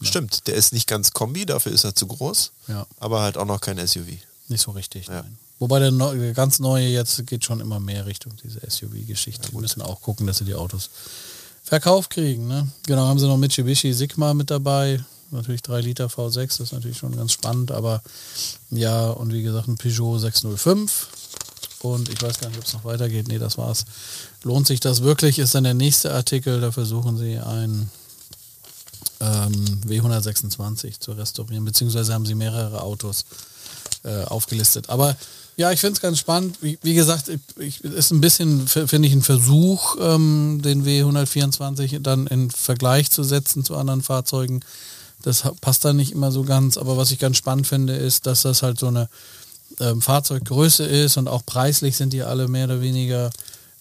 Stimmt, der ist nicht ganz Kombi, dafür ist er zu groß, Ja, aber halt auch noch kein SUV. nicht so richtig. Ja. Nein. Wobei der, neu, der ganz neue jetzt geht schon immer mehr Richtung diese SUV-Geschichte. Die müssen auch gucken, dass sie die Autos verkauft kriegen. Ne? Genau, haben sie noch Mitsubishi Sigma mit dabei. natürlich 3 Liter V6, das ist natürlich schon ganz spannend, aber ja, und wie gesagt, ein Peugeot 605 und ich weiß gar nicht, ob es noch weitergeht. Nee, das war's. Lohnt sich das wirklich? Ist dann der nächste Artikel. Da versuchen sie ein ähm, W126 zu restaurieren, beziehungsweise haben sie mehrere Autos äh, aufgelistet. Aber ja, ich finde es ganz spannend. Wie, wie gesagt, ich, ist ein bisschen, finde ich, ein Versuch, ähm, den W124 dann in Vergleich zu setzen zu anderen Fahrzeugen. Das passt da nicht immer so ganz. Aber was ich ganz spannend finde, ist, dass das halt so eine ähm, Fahrzeuggröße ist und auch preislich sind die alle mehr oder weniger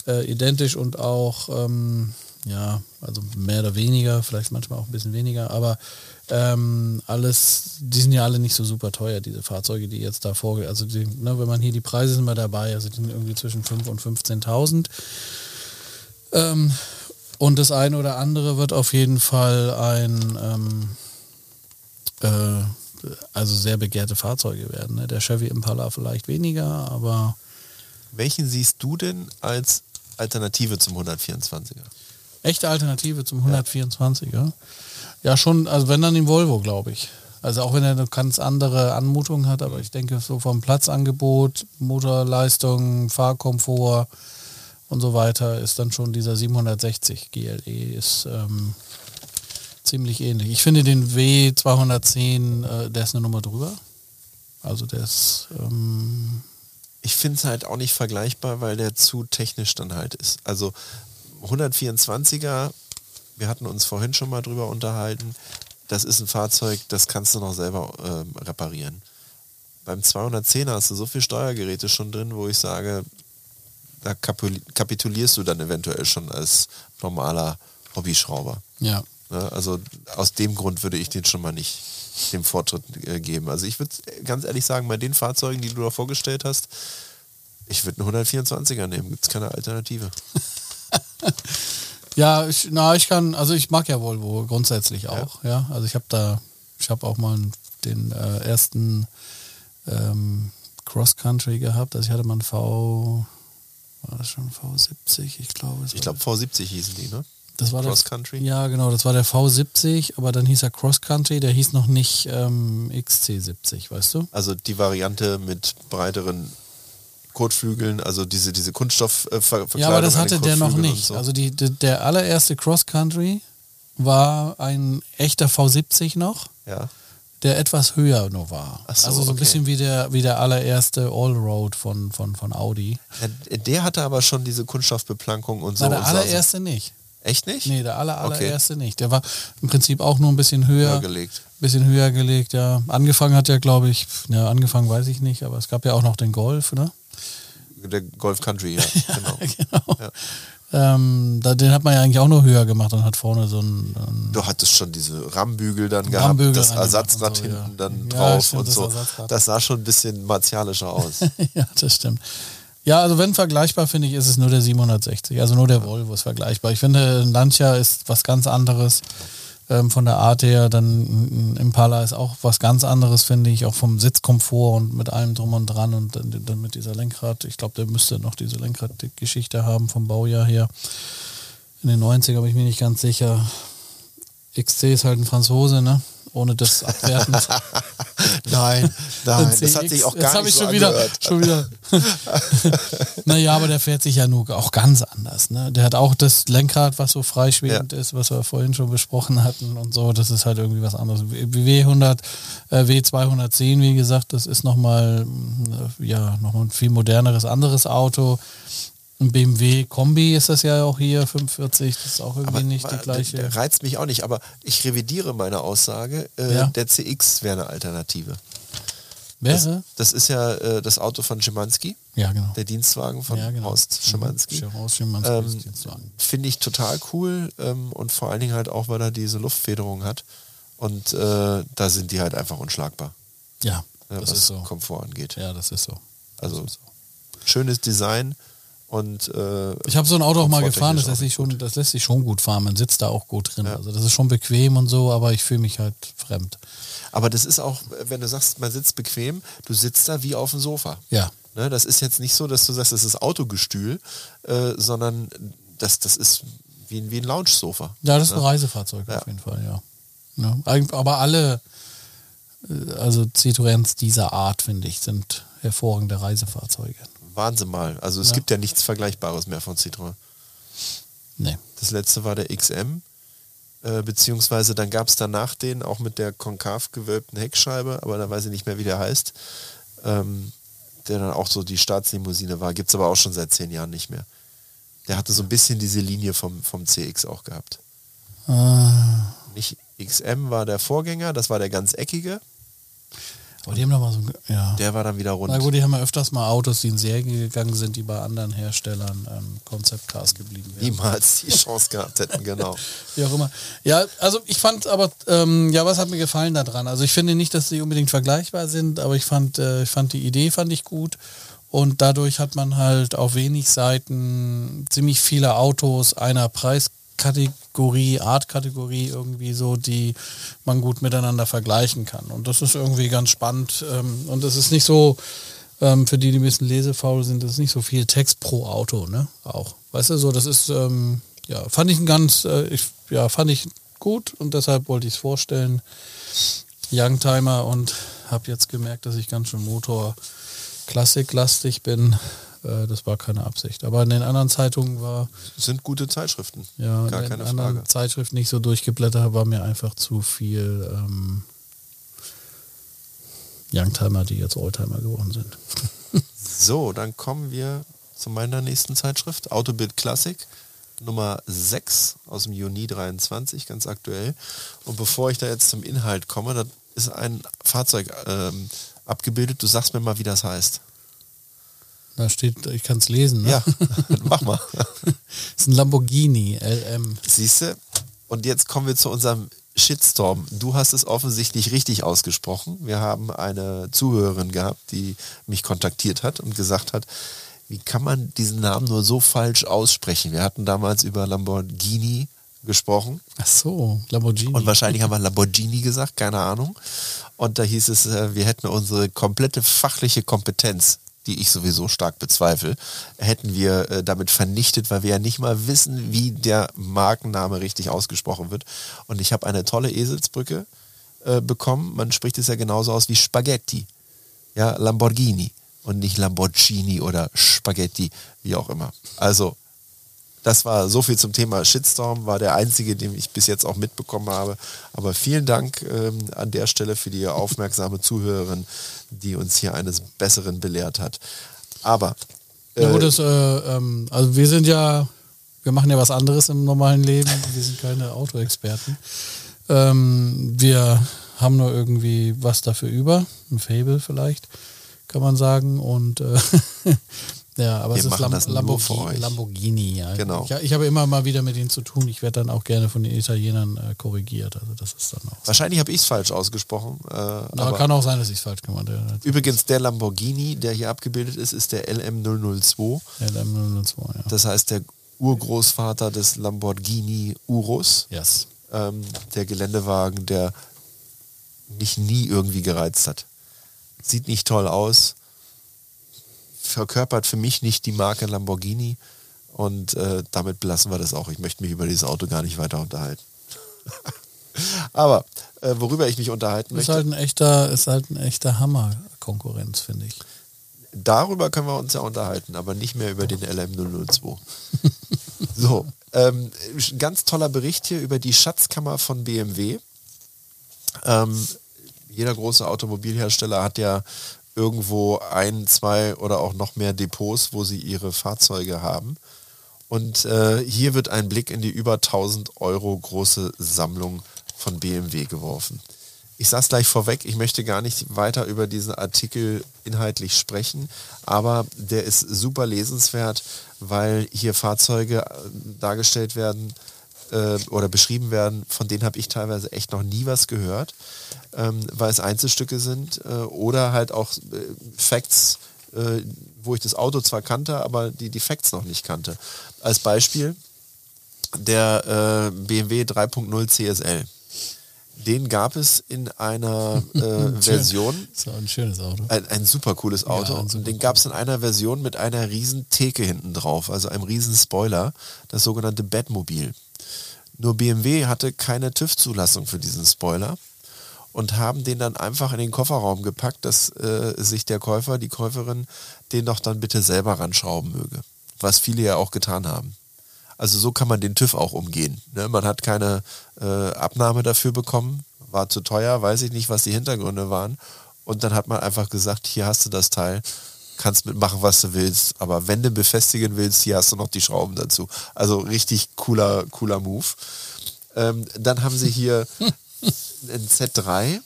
äh, identisch und auch, ähm, ja, also mehr oder weniger, vielleicht manchmal auch ein bisschen weniger, aber ähm, alles, die sind ja alle nicht so super teuer, diese Fahrzeuge, die jetzt da vorgehen. Also die, ne, wenn man hier die Preise sind wir dabei, also die sind irgendwie zwischen 5.000 und 15.000. Ähm, und das eine oder andere wird auf jeden Fall ein ähm, äh, also sehr begehrte Fahrzeuge werden. Ne? Der Chevy Impala vielleicht weniger, aber. Welchen siehst du denn als Alternative zum 124er? Echte Alternative zum 124er? Ja, schon, also wenn dann den Volvo, glaube ich. Also auch wenn er eine ganz andere Anmutung hat, aber ich denke so vom Platzangebot, Motorleistung, Fahrkomfort und so weiter ist dann schon dieser 760 GLE ist ähm, ziemlich ähnlich. Ich finde den W210, äh, der ist eine Nummer drüber. Also der ist... Ähm ich finde es halt auch nicht vergleichbar, weil der zu technisch dann halt ist. Also 124er, wir hatten uns vorhin schon mal drüber unterhalten, das ist ein Fahrzeug, das kannst du noch selber äh, reparieren. Beim 210er hast du so viele Steuergeräte schon drin, wo ich sage, da kapitulierst du dann eventuell schon als normaler Hobbyschrauber. Ja. Ne? Also aus dem Grund würde ich den schon mal nicht dem Vortritt äh, geben. Also ich würde ganz ehrlich sagen, bei den Fahrzeugen, die du da vorgestellt hast, ich würde einen 124er nehmen. Gibt es keine Alternative. (laughs) ja, ich, na, ich kann, also ich mag ja Volvo grundsätzlich auch. Ja, ja? also ich habe da, ich habe auch mal den äh, ersten ähm, Cross Country gehabt. Also ich hatte mal einen V, war das schon V70? Ich glaube. Ich glaube V70 hießen die, ne? Das war Cross Country? Ja, genau, das war der V70, aber dann hieß er Cross Country, der hieß noch nicht ähm, XC70, weißt du? Also die Variante mit breiteren Kotflügeln, also diese, diese Kunststoffverkleidung. Äh, ja, aber das hatte der noch nicht. So. Also die, die, der allererste Cross Country war ein echter V70 noch. Ja. Der etwas höher nur war. So, also so ein okay. bisschen wie der, wie der allererste Allroad von, von, von Audi. Ja, der hatte aber schon diese Kunststoffbeplankung und so. Na, der allererste so. nicht. Echt nicht? Nee, der aller, allererste okay. nicht. Der war im Prinzip auch nur ein bisschen höher, höher gelegt. Bisschen höher gelegt, ja. Angefangen hat er, glaube ich, ja, angefangen weiß ich nicht, aber es gab ja auch noch den Golf, ne? Der Golf Country, ja. (laughs) genau. genau. Ja. Ähm, da, den hat man ja eigentlich auch nur höher gemacht und hat vorne so ein. ein du hattest schon diese Rammbügel dann gehabt, das Ersatzrad so, hinten ja. dann drauf ja, stimmt, und so. Das, das sah schon ein bisschen martialischer aus. (laughs) ja, das stimmt. Ja, also wenn vergleichbar, finde ich, ist es nur der 760. Also nur der. Volvo ist vergleichbar. Ich finde, ein Lancia ist was ganz anderes ähm, von der Art her. Dann ein Impala ist auch was ganz anderes, finde ich, auch vom Sitzkomfort und mit allem drum und dran und dann, dann mit dieser Lenkrad. Ich glaube, der müsste noch diese Lenkradgeschichte haben vom Baujahr her. In den 90er bin ich mir nicht ganz sicher. XC ist halt ein Franzose, ne? Ohne das abwerten. (laughs) nein, nein, das hat sich auch gar nicht ich so schon wieder, schon wieder. (laughs) naja, aber der fährt sich ja nur auch ganz anders. Ne? Der hat auch das Lenkrad, was so freischwebend ja. ist, was wir vorhin schon besprochen hatten und so. Das ist halt irgendwie was anderes. W100, äh, W210, wie gesagt, das ist nochmal, äh, ja, nochmal ein viel moderneres anderes Auto. Ein BMW Kombi ist das ja auch hier, 45, das ist auch irgendwie aber, nicht die gleiche. Reizt mich auch nicht, aber ich revidiere meine Aussage. Äh, ja. Der CX wäre eine Alternative. Wäre? Das, das, ist ja äh, das Auto von Schimanski. Ja, genau. Der Dienstwagen von ja, genau. Horst Schimanski. Mhm. Ähm, Finde ich total cool ähm, und vor allen Dingen halt auch, weil er diese Luftfederung hat. Und äh, da sind die halt einfach unschlagbar. Ja, das was ist so. Komfort angeht. Ja, das ist so. Also ist so. schönes Design und, äh, ich habe so ein Auto auch mal gefahren, das lässt, sich schon, das lässt sich schon gut fahren. Man sitzt da auch gut drin. Ja. Also das ist schon bequem und so, aber ich fühle mich halt fremd. Aber das ist auch, wenn du sagst, man sitzt bequem, du sitzt da wie auf dem Sofa. Ja. Ne, das ist jetzt nicht so, dass du sagst, das ist Autogestühl, äh, sondern das, das ist wie, wie ein Lounge-Sofa. Ja, das ist ne? ein Reisefahrzeug ja. auf jeden Fall, ja. Ja, eig- aber alle, äh, also Citroëns dieser Art, finde ich, sind hervorragende Reisefahrzeuge. Wahnsinn mal. Also es Ja. gibt ja nichts Vergleichbares mehr von Citroën. Nee. Das letzte war der XM, äh, beziehungsweise dann gab es danach den auch mit der konkav gewölbten Heckscheibe, aber da weiß ich nicht mehr, wie der heißt, ähm, der dann auch so die Staatslimousine war. Gibt es aber auch schon seit zehn Jahren nicht mehr. Der hatte so ein bisschen diese Linie vom, vom CX auch gehabt. Ah, Nicht XM war der Vorgänger, das war der ganz eckige, aber die haben doch mal so, ja. der war dann wieder rund. Na gut, die haben ja öfters mal Autos, die in Serie gegangen sind, die bei anderen Herstellern ähm, Concept Cars geblieben wären. Niemals die Chance gehabt hätten, genau. (laughs) Wie auch immer. Ja, also ich fand aber, ähm, ja, was hat mir gefallen daran? Also ich finde nicht, dass sie unbedingt vergleichbar sind, aber ich fand, äh, ich fand die Idee fand ich gut. Und dadurch hat man halt auf wenig Seiten ziemlich viele Autos einer Preiskategorie, Artkategorie irgendwie so, die man gut miteinander vergleichen kann. Und das ist irgendwie ganz spannend. Ähm, und das ist nicht so, ähm, für die, die ein bisschen lesefaul sind, das ist nicht so viel Text pro Auto, ne? Auch. Weißt du, so, das ist, ähm, ja, fand ich ein ganz, äh, ich, ja, fand ich gut und deshalb wollte ich es vorstellen. Youngtimer und habe jetzt gemerkt, dass ich ganz schön Motor Klassiklastig bin. Äh, das war keine Absicht. Aber in den anderen Zeitungen war, Sind gute Zeitschriften, ja, gar in den keine anderen Frage. Zeitschriften nicht so durchgeblättert, war mir einfach zu viel ähm, Youngtimer, die jetzt Oldtimer geworden sind. (laughs) So, dann kommen wir zu meiner nächsten Zeitschrift, Autobild Classic, Nummer 6 aus dem Juni 23, ganz aktuell. Und bevor ich da jetzt zum Inhalt komme, da ist ein Fahrzeug ähm, abgebildet. Du sagst mir mal, wie das heißt. Da steht, ich kann es lesen, ne? Ja, (laughs) mach mal. Das (laughs) ist ein Lamborghini LM. Siehst du? Und jetzt kommen wir zu unserem Shitstorm. Du hast es offensichtlich richtig ausgesprochen. Wir haben eine Zuhörerin gehabt, die mich kontaktiert hat und gesagt hat, wie kann man diesen Namen nur so falsch aussprechen? Wir hatten damals über Lamborghini gesprochen Ach so, Lamborghini. und wahrscheinlich haben wir Lamborghini gesagt, keine Ahnung. Und da hieß es, äh, wir hätten unsere komplette fachliche Kompetenz, die ich sowieso stark bezweifle, hätten wir äh, damit vernichtet, weil wir ja nicht mal wissen, wie der Markenname richtig ausgesprochen wird. Und ich habe eine tolle Eselsbrücke äh, bekommen. Man spricht es ja genauso aus wie Spaghetti. Ja, Lamborghini und nicht Lamborghini oder Spaghetti, wie auch immer. Also das war so viel zum Thema Shitstorm, war der einzige, den ich bis jetzt auch mitbekommen habe. Aber vielen Dank ähm, an der Stelle für die aufmerksame Zuhörerin, die uns hier eines Besseren belehrt hat. Aber Ja, äh, gut, das, äh, ähm, also wir sind ja, wir machen ja was anderes im normalen Leben. Wir sind keine Autoexperten. Ähm, wir haben nur irgendwie was dafür über, ein Fable vielleicht, kann man sagen. Und äh, (laughs) ja, aber Wir es ist Lam Lamborghini. Lamborghini, ja. Genau. Ich, ich habe immer mal wieder mit ihnen zu tun. Ich werde dann auch gerne von den Italienern äh, korrigiert. Also das ist dann auch. so. wahrscheinlich habe ich es falsch ausgesprochen. Äh, Aber aber kann auch sein, dass ich es falsch gemacht habe. übrigens, der Lamborghini, der hier abgebildet ist, ist der LM002. Ja, der M002, ja. Das heißt, der Urgroßvater des Lamborghini Urus. yes. ähm, der Geländewagen, der mich nie irgendwie gereizt hat. Sieht nicht toll aus, verkörpert für mich nicht die Marke Lamborghini und äh, damit belassen wir das auch. Ich möchte mich über dieses Auto gar nicht weiter unterhalten. (laughs) Aber äh, worüber ich mich unterhalten Ist möchte, halt ein echter, ist halt ein echter Hammer-Konkurrenz, finde ich. darüber können wir uns ja unterhalten, aber nicht mehr über den LM002. (laughs) so, ähm, ganz toller Bericht hier über die Schatzkammer von BMW. Ähm, jeder große Automobilhersteller hat ja irgendwo ein, zwei oder auch noch mehr Depots, wo sie ihre Fahrzeuge haben. Und äh, hier wird ein Blick in die über 1000 Euro große Sammlung von BMW geworfen. Ich sage es gleich vorweg, ich möchte gar nicht weiter über diesen Artikel inhaltlich sprechen, aber der ist super lesenswert, weil hier Fahrzeuge äh, dargestellt werden äh, oder beschrieben werden, von denen habe ich teilweise echt noch nie was gehört, ähm, weil es Einzelstücke sind äh, oder halt auch äh, Facts, äh, wo ich das Auto zwar kannte, aber die, die Facts noch nicht kannte. Als Beispiel der BMW 3.0 CSL. Den gab es in einer äh, (laughs) Version, So ein schönes Auto. ein, ein super cooles Auto. Ja, super den gab es in einer Version mit einer riesen Theke hinten drauf, also einem riesen Spoiler, das sogenannte Batmobil. Nur BMW hatte keine TÜV-Zulassung für diesen Spoiler und haben den dann einfach in den Kofferraum gepackt, dass äh, sich der Käufer, die Käuferin, den doch dann bitte selber ranschrauben möge. Was viele ja auch getan haben. Also so kann man den TÜV auch umgehen. Ne? Man hat keine äh, Abnahme dafür bekommen, war zu teuer, weiß ich nicht, was die Hintergründe waren. Und dann hat man einfach gesagt, hier hast du das Teil, kannst mitmachen, was du willst. Aber wenn du befestigen willst, hier hast du noch die Schrauben dazu. Also richtig cooler, cooler Move. Ähm, dann haben sie hier (laughs) einen Z3,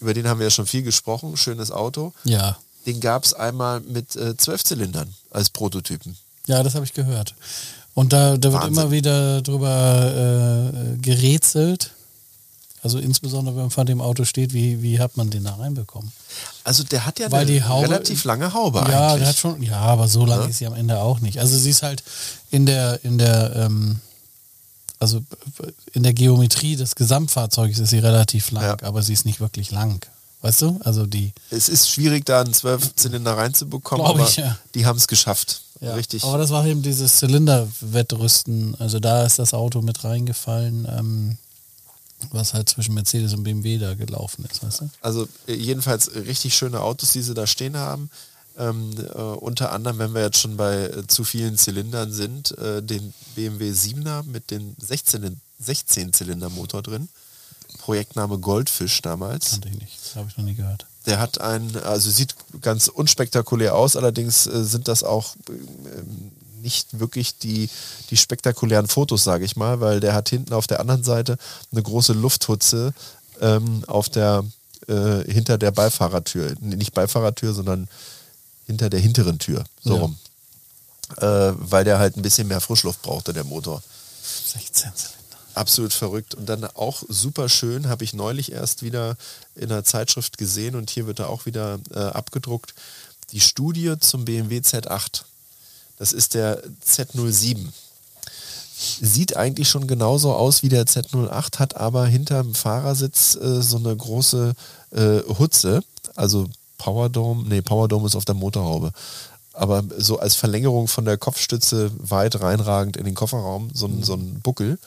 über den haben wir ja schon viel gesprochen, schönes Auto. Ja. Den gab es einmal mit äh, zwölf Zylindern als Prototypen. Ja, das habe ich gehört. Und da, da wird immer wieder drüber äh, gerätselt. Also insbesondere, wenn man vor dem Auto steht, wie, wie hat man den da reinbekommen? Also der hat ja Weil eine Haube- relativ lange Haube Ja, eigentlich. der hat schon, ja, aber so lang Ja. ist sie am Ende auch nicht. Also sie ist halt in der, in der, ähm, also in der Geometrie des Gesamtfahrzeugs ist sie relativ lang, Ja. aber sie ist nicht wirklich lang. Weißt du? Also die. es ist schwierig, da einen Zwölfzylinder reinzubekommen, aber ich, ja. die haben es geschafft. Ja. Richtig. Aber das war eben dieses Zylinderwettrüsten. Also da ist das Auto mit reingefallen, ähm, was halt zwischen Mercedes und BMW da gelaufen ist, weißt du? Also äh, jedenfalls richtig schöne Autos, die sie da stehen haben. Ähm, äh, unter anderem, wenn wir jetzt schon bei äh, zu vielen Zylindern sind, äh, den BMW 7er mit dem 16, 16-Zylinder-Motor drin. Projektname Goldfisch damals. Kannte ich nicht. Habe ich noch nie gehört. Der hat einen, also sieht ganz unspektakulär aus, allerdings äh, sind das auch ähm, nicht wirklich die, die spektakulären Fotos, sage ich mal, weil der hat hinten auf der anderen Seite eine große Lufthutze ähm, auf der, äh, hinter der Beifahrertür. Nicht Beifahrertür, sondern hinter der hinteren Tür, so Ja. rum. Äh, weil der halt ein bisschen mehr Frischluft brauchte, der Motor. 16 Zylinder. Absolut verrückt. Und dann auch super schön, habe ich neulich erst wieder in einer Zeitschrift gesehen und hier wird er auch wieder äh, abgedruckt. Die Studie zum BMW Z8. Das ist der Z07. Sieht eigentlich schon genauso aus wie der Z08, hat aber hinterm Fahrersitz äh, so eine große äh, Hutze, also Powerdome, nee, Powerdome ist auf der Motorhaube. Aber so als Verlängerung von der Kopfstütze weit reinragend in den Kofferraum, so, ein so ein Buckel.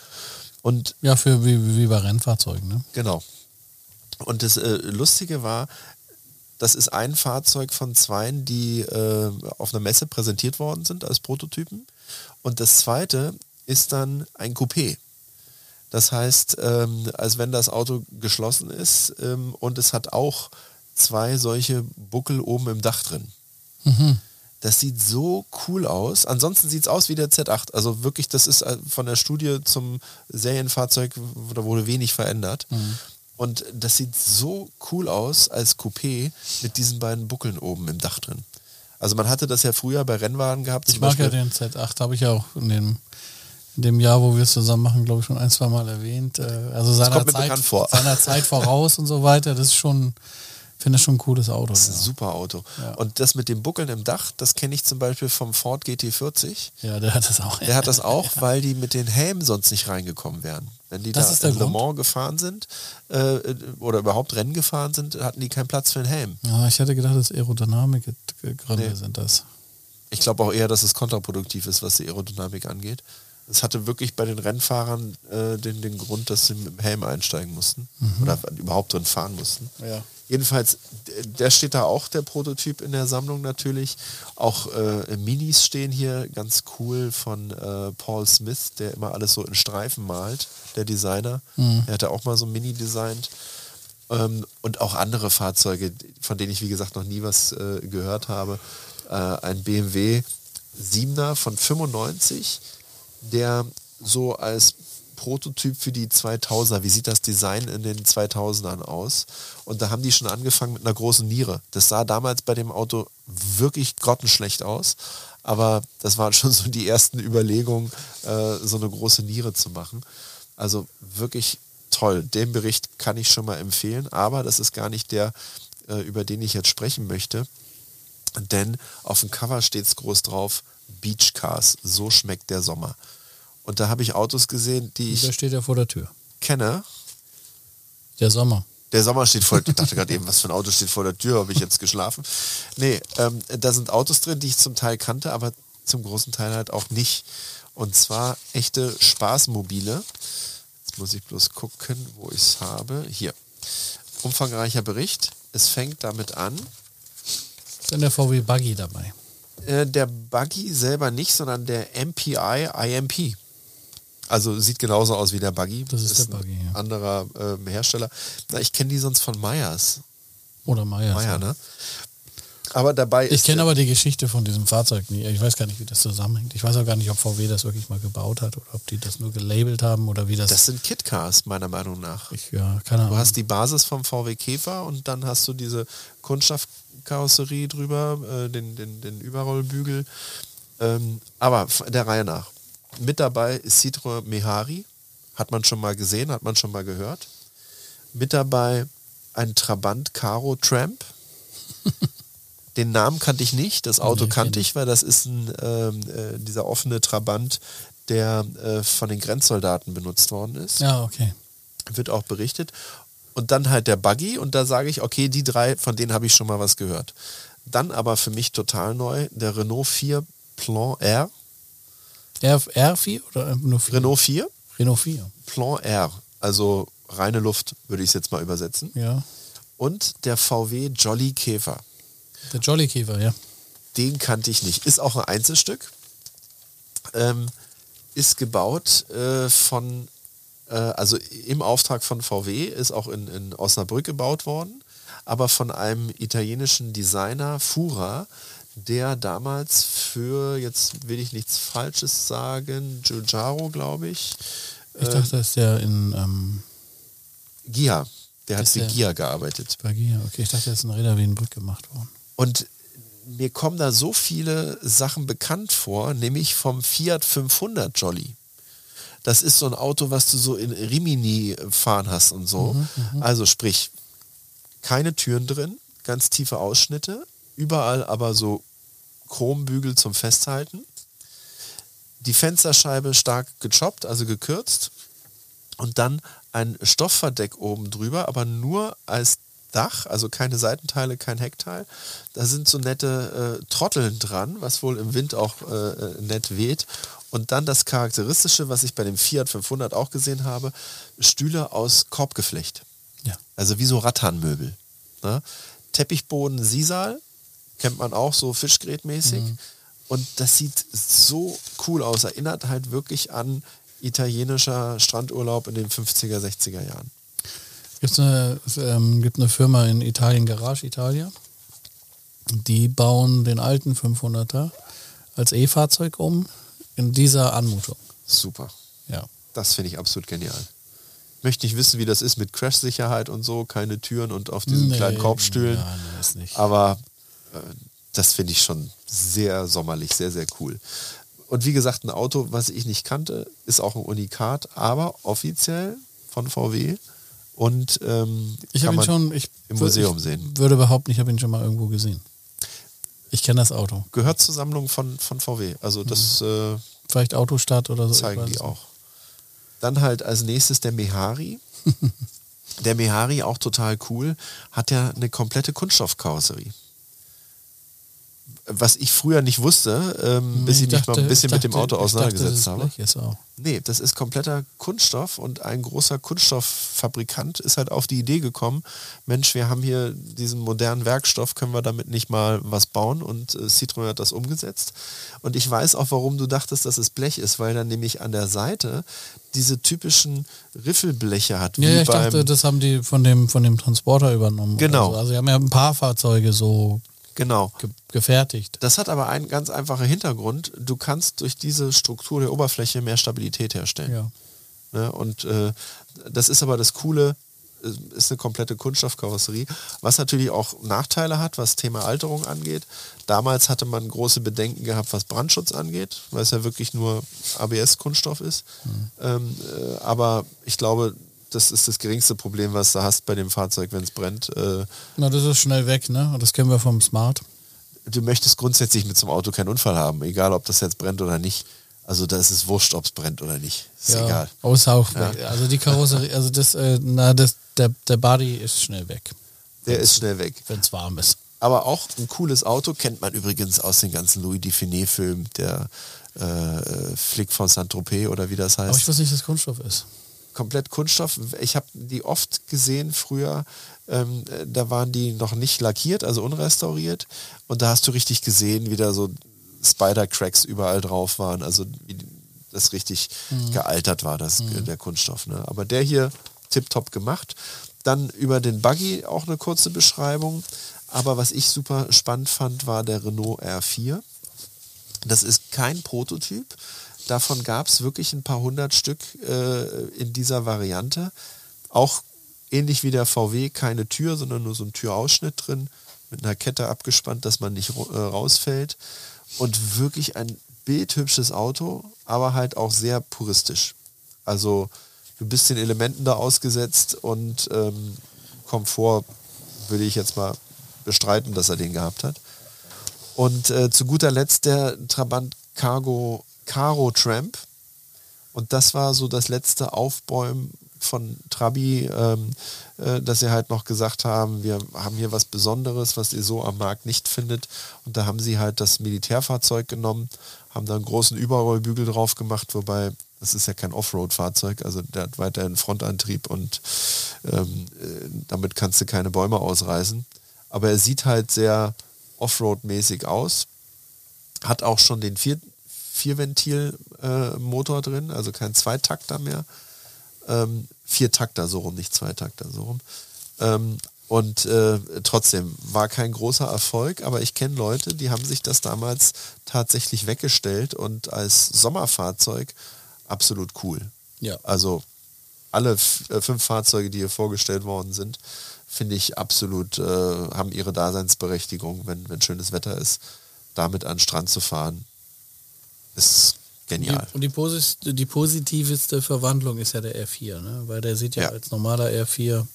Und Ja, für wie, wie bei Rennfahrzeugen, ne? Genau. Und das äh, Lustige war, das ist ein Fahrzeug von zweien, die äh, auf einer Messe präsentiert worden sind als Prototypen. Und das zweite ist dann ein Coupé. Das heißt, ähm, als wenn das Auto geschlossen ist ähm, und es hat auch zwei solche Buckel oben im Dach drin. Mhm. Das sieht so cool aus. Ansonsten sieht es aus wie der Z8. Also wirklich, das ist äh, von der Studie zum Serienfahrzeug, da wurde wenig verändert. Und das sieht so cool aus als Coupé mit diesen beiden Buckeln oben im Dach drin. Also man hatte das ja früher bei Rennwagen gehabt. Ich mag ja Beispiel- den Z8, habe ich ja auch in dem, in dem Jahr, wo wir es zusammen machen, glaube ich, schon ein, zwei Mal erwähnt. Äh, Also seiner Zeit, vor. seiner (laughs) Zeit voraus und so weiter. Das ist schon, finde ich schon ein cooles Auto. Das ist ein Ja. super Auto. Ja. Und das mit dem Buckeln im Dach, das kenne ich zum Beispiel vom Ford GT40. ja, der hat das auch. Der hat das (laughs) auch, weil die mit den Helmen sonst nicht reingekommen wären. Wenn die Das da in Le? Mans gefahren sind äh, oder überhaupt Rennen gefahren sind, hatten die keinen Platz für einen Helm. Ja, ich hätte gedacht, das Aerodynamik-Gründe Nee. sind das. Ich glaube auch eher, dass es kontraproduktiv ist, was die Aerodynamik angeht. Es hatte wirklich bei den Rennfahrern äh, den, den Grund, dass sie mit dem Helm einsteigen mussten oder überhaupt drin fahren mussten. Ja. Jedenfalls, der steht da auch, der Prototyp in der Sammlung natürlich. Auch äh, Minis stehen hier, ganz cool von äh, Paul Smith, der immer alles so in Streifen malt, der Designer. Er hatte auch mal so ein Mini designt. Ähm, und auch andere Fahrzeuge, von denen ich wie gesagt noch nie was äh, gehört habe. Äh, ein BMW 7er von 95, der so als Prototyp für die 2000er, wie sieht das Design in den 2000ern aus? Und da haben die schon angefangen mit einer großen Niere. Das sah damals bei dem Auto wirklich grottenschlecht aus, aber das waren schon so die ersten Überlegungen, äh, so eine große Niere zu machen. Also wirklich toll. Den Bericht kann ich schon mal empfehlen, aber das ist gar nicht der, äh, über den ich jetzt sprechen möchte. Denn auf dem Cover steht es groß drauf, Beach Cars, so schmeckt der Sommer. Und da habe ich Autos gesehen, die Der ich steht ja vor der Tür. kenne. Der Sommer. Der Sommer steht vor, ich dachte gerade eben, was für ein Auto steht vor der Tür, habe ich jetzt geschlafen? Nee, ähm, da sind Autos drin, die ich zum Teil kannte, aber zum großen Teil halt auch nicht. Und zwar echte Spaßmobile. Jetzt muss ich bloß gucken, wo ich es habe. Hier. Umfangreicher Bericht. Es fängt damit an. Ist denn der VW Buggy dabei? Äh, der Buggy selber nicht, sondern der MPI IMP. Also sieht genauso aus wie der Buggy. Das ist der Buggy, ein ja. anderer ähm, Hersteller. Na, ich kenne die sonst von Meyers. Oder Meyers. Meyer, ne? Aber dabei Ich ist kenne aber die Geschichte von diesem Fahrzeug nie. Ich weiß gar nicht, wie das zusammenhängt. Ich weiß auch gar nicht, ob VW das wirklich mal gebaut hat oder ob die das nur gelabelt haben oder wie das. das sind Kitcars, meiner Meinung nach. ich, ja, keine Du Ahnung. hast die Basis vom VW Käfer und dann hast du diese Kunststoffkarosserie drüber, äh, den, den, den Überrollbügel. Ähm, aber der Reihe nach. Mit dabei ist Citroën Mehari. Hat man schon mal gesehen, hat man schon mal gehört. Mit dabei ein Trabant Caro Tramp. (laughs) Den Namen kannte ich nicht, das Auto Nee, kannte ich, weil das ist ein, ähm, äh, dieser offene Trabant, der äh, von den Grenzsoldaten benutzt worden ist ja, okay. wird auch berichtet. Und dann halt der Buggy und da sage ich, okay, die drei, von denen habe ich schon mal was gehört. Dann aber für mich total neu, der Renault 4 Plan R. R, R4 oder nur 4? Renault 4 Renault 4. Plan R, also reine Luft, würde ich es jetzt mal übersetzen. Ja. Und der VW Jolly Käfer. Der Jolly Käfer, ja. Den kannte ich nicht. Ist auch ein Einzelstück. Ähm, ist gebaut äh, von, äh, also im Auftrag von VW, ist auch in, in Osnabrück gebaut worden, aber von einem italienischen Designer, Fura, der damals für, jetzt will ich nichts Falsches sagen, Giugiaro, glaube ich, Ich dachte, das ist der in ähm, Gia, der hat für Gia gearbeitet. Bergia. Okay, ich dachte, das ist in Reda Wienbrück gemacht worden. Und mir kommen da so viele Sachen bekannt vor, nämlich vom Fiat 500 Jolly. Das ist so ein Auto, was du so in Rimini fahren hast und so. also sprich, keine Türen drin, ganz tiefe Ausschnitte, überall aber so Chrombügel zum Festhalten. Die Fensterscheibe stark gechoppt, also gekürzt. Und dann ein Stoffverdeck oben drüber, aber nur als Dach, also keine Seitenteile, kein Heckteil. Da sind so nette äh, Trotteln dran, was wohl im Wind auch äh, nett weht. Und dann das Charakteristische, was ich bei dem Fiat 500 auch gesehen habe, Stühle aus Korbgeflecht. Ja. Also wie so Rattanmöbel. Ne? Teppichboden Sisal, kennt man auch so fischgrätmäßig. Und das sieht so cool aus. Erinnert halt wirklich an italienischer Strandurlaub in den 50er, 60er Jahren. Gibt's eine, es, ähm, gibt eine Firma in Italien, Garage Italia. Die bauen den alten 500er als E-Fahrzeug um in dieser Anmutung. Super. Ja. Das finde ich absolut genial. Möchte nicht wissen, wie das ist mit Crash-Sicherheit und so, keine Türen und auf diesen Nee, kleinen Korbstühlen. Ja, nee. Aber das finde ich schon sehr sommerlich, sehr, sehr cool. Und wie gesagt, ein Auto, was ich nicht kannte, ist auch ein Unikat, aber offiziell von VW. Und ähm, Ich habe ihn schon ich im Museum ich sehen. würde behaupten, ich habe ihn schon mal irgendwo gesehen. Ich kenne das Auto. Gehört zur Sammlung von, von VW. Also das äh, Vielleicht Autostadt oder so. zeigen die auch. Dann halt als nächstes der Mehari. (laughs) der Mehari, auch total cool, hat ja eine komplette Kunststoffkarosserie. Was ich früher nicht wusste, ähm, bis ich mich mal ein dachte- bisschen ich mit dem dachte- Auto dachte, auseinandergesetzt das habe. Ist. Nee, das ist kompletter Kunststoff und ein großer Kunststofffabrikant ist halt auf die Idee gekommen, Mensch, wir haben hier diesen modernen Werkstoff, können wir damit nicht mal was bauen und äh, Citroën hat das umgesetzt. Und ich weiß auch, warum du dachtest, dass es Blech ist, weil dann nämlich an der Seite diese typischen Riffelbleche hat. Ja, ich dachte, das haben die von dem, von dem Transporter übernommen. Genau. So. Also, sie haben ja ein paar Fahrzeuge so genau. ge gefertigt. Das hat aber einen ganz einfachen Hintergrund. Du kannst durch diese Struktur der Oberfläche mehr Stabilität herstellen. Ja. Ne? Und äh, das ist aber das Coole, äh, ist eine komplette Kunststoffkarosserie, was natürlich auch Nachteile hat, was Thema Alterung angeht. Damals hatte man große Bedenken gehabt, was Brandschutz angeht, weil es ja wirklich nur ABS-Kunststoff ist. Ähm, äh, aber ich glaube, das ist das geringste Problem, was du hast bei dem Fahrzeug, wenn es brennt. Äh, Na, das ist schnell weg, ne? Und Das kennen wir vom Smart. du möchtest grundsätzlich mit so einem Auto keinen Unfall haben, egal ob das jetzt brennt oder nicht. Also da ist es wurscht, ob es brennt oder nicht. Ist ja. egal. Ist auch Ja. weg. Also die Karosserie, also das, äh, na, das, der, der Body ist schnell weg, Der ist schnell weg. wenn es warm ist. Aber auch ein cooles Auto kennt man übrigens aus den ganzen Louis Dufiné-Filmen. Der äh, Flick von Saint-Tropez oder wie das heißt. Aber ich weiß nicht, dass Kunststoff ist. Komplett Kunststoff. Ich habe die oft gesehen früher. Ähm, da waren die noch nicht lackiert, also unrestauriert. Und da hast du richtig gesehen, wie da so Spider-Cracks überall drauf waren. Also wie das richtig mhm. gealtert war, das, mhm. der Kunststoff. Ne? Aber der hier tipptopp gemacht. Dann über den Buggy auch eine kurze Beschreibung. Aber was ich super spannend fand, war der Renault R4. Das ist kein Prototyp. Davon gab es wirklich ein paar hundert Stück äh, in dieser Variante. Auch ähnlich wie der VW, keine Tür, sondern nur so ein Türausschnitt drin, mit einer Kette abgespannt, dass man nicht äh, rausfällt. Und wirklich ein bildhübsches Auto, aber halt auch sehr puristisch. Also du bist den Elementen da ausgesetzt und ähm, Komfort würde ich jetzt mal bestreiten, dass er den gehabt hat. Und äh, zu guter Letzt der Trabant Cargo Caro Tramp. Und das war so das letzte Aufbäumen von Trabi, ähm, äh, dass sie halt noch gesagt haben, wir haben hier was Besonderes, was ihr so am Markt nicht findet. Und da haben sie halt das Militärfahrzeug genommen, haben da einen großen Überrollbügel drauf gemacht, wobei das ist ja kein Offroad-Fahrzeug, also der hat weiterhin Frontantrieb und ähm, äh, damit kannst du keine Bäume ausreißen. Aber er sieht halt sehr Offroad-mäßig aus. Hat auch schon den vier, Vierventil-Motor äh, drin, also kein Zweitakter mehr. Ähm, Viertakter so rum, nicht Zweitakter so rum. Ähm, und äh, trotzdem war kein großer Erfolg, aber ich kenne Leute, die haben sich das damals tatsächlich weggestellt und als Sommerfahrzeug absolut cool. Ja. Also alle äh, fünf Fahrzeuge, die hier vorgestellt worden sind, finde ich absolut, äh, haben ihre Daseinsberechtigung, wenn, wenn schönes Wetter ist, damit an den Strand zu fahren, ist genial. Und die, Posit die positivste Verwandlung ist ja der R4, ne? weil der sieht ja, ja, als normaler R4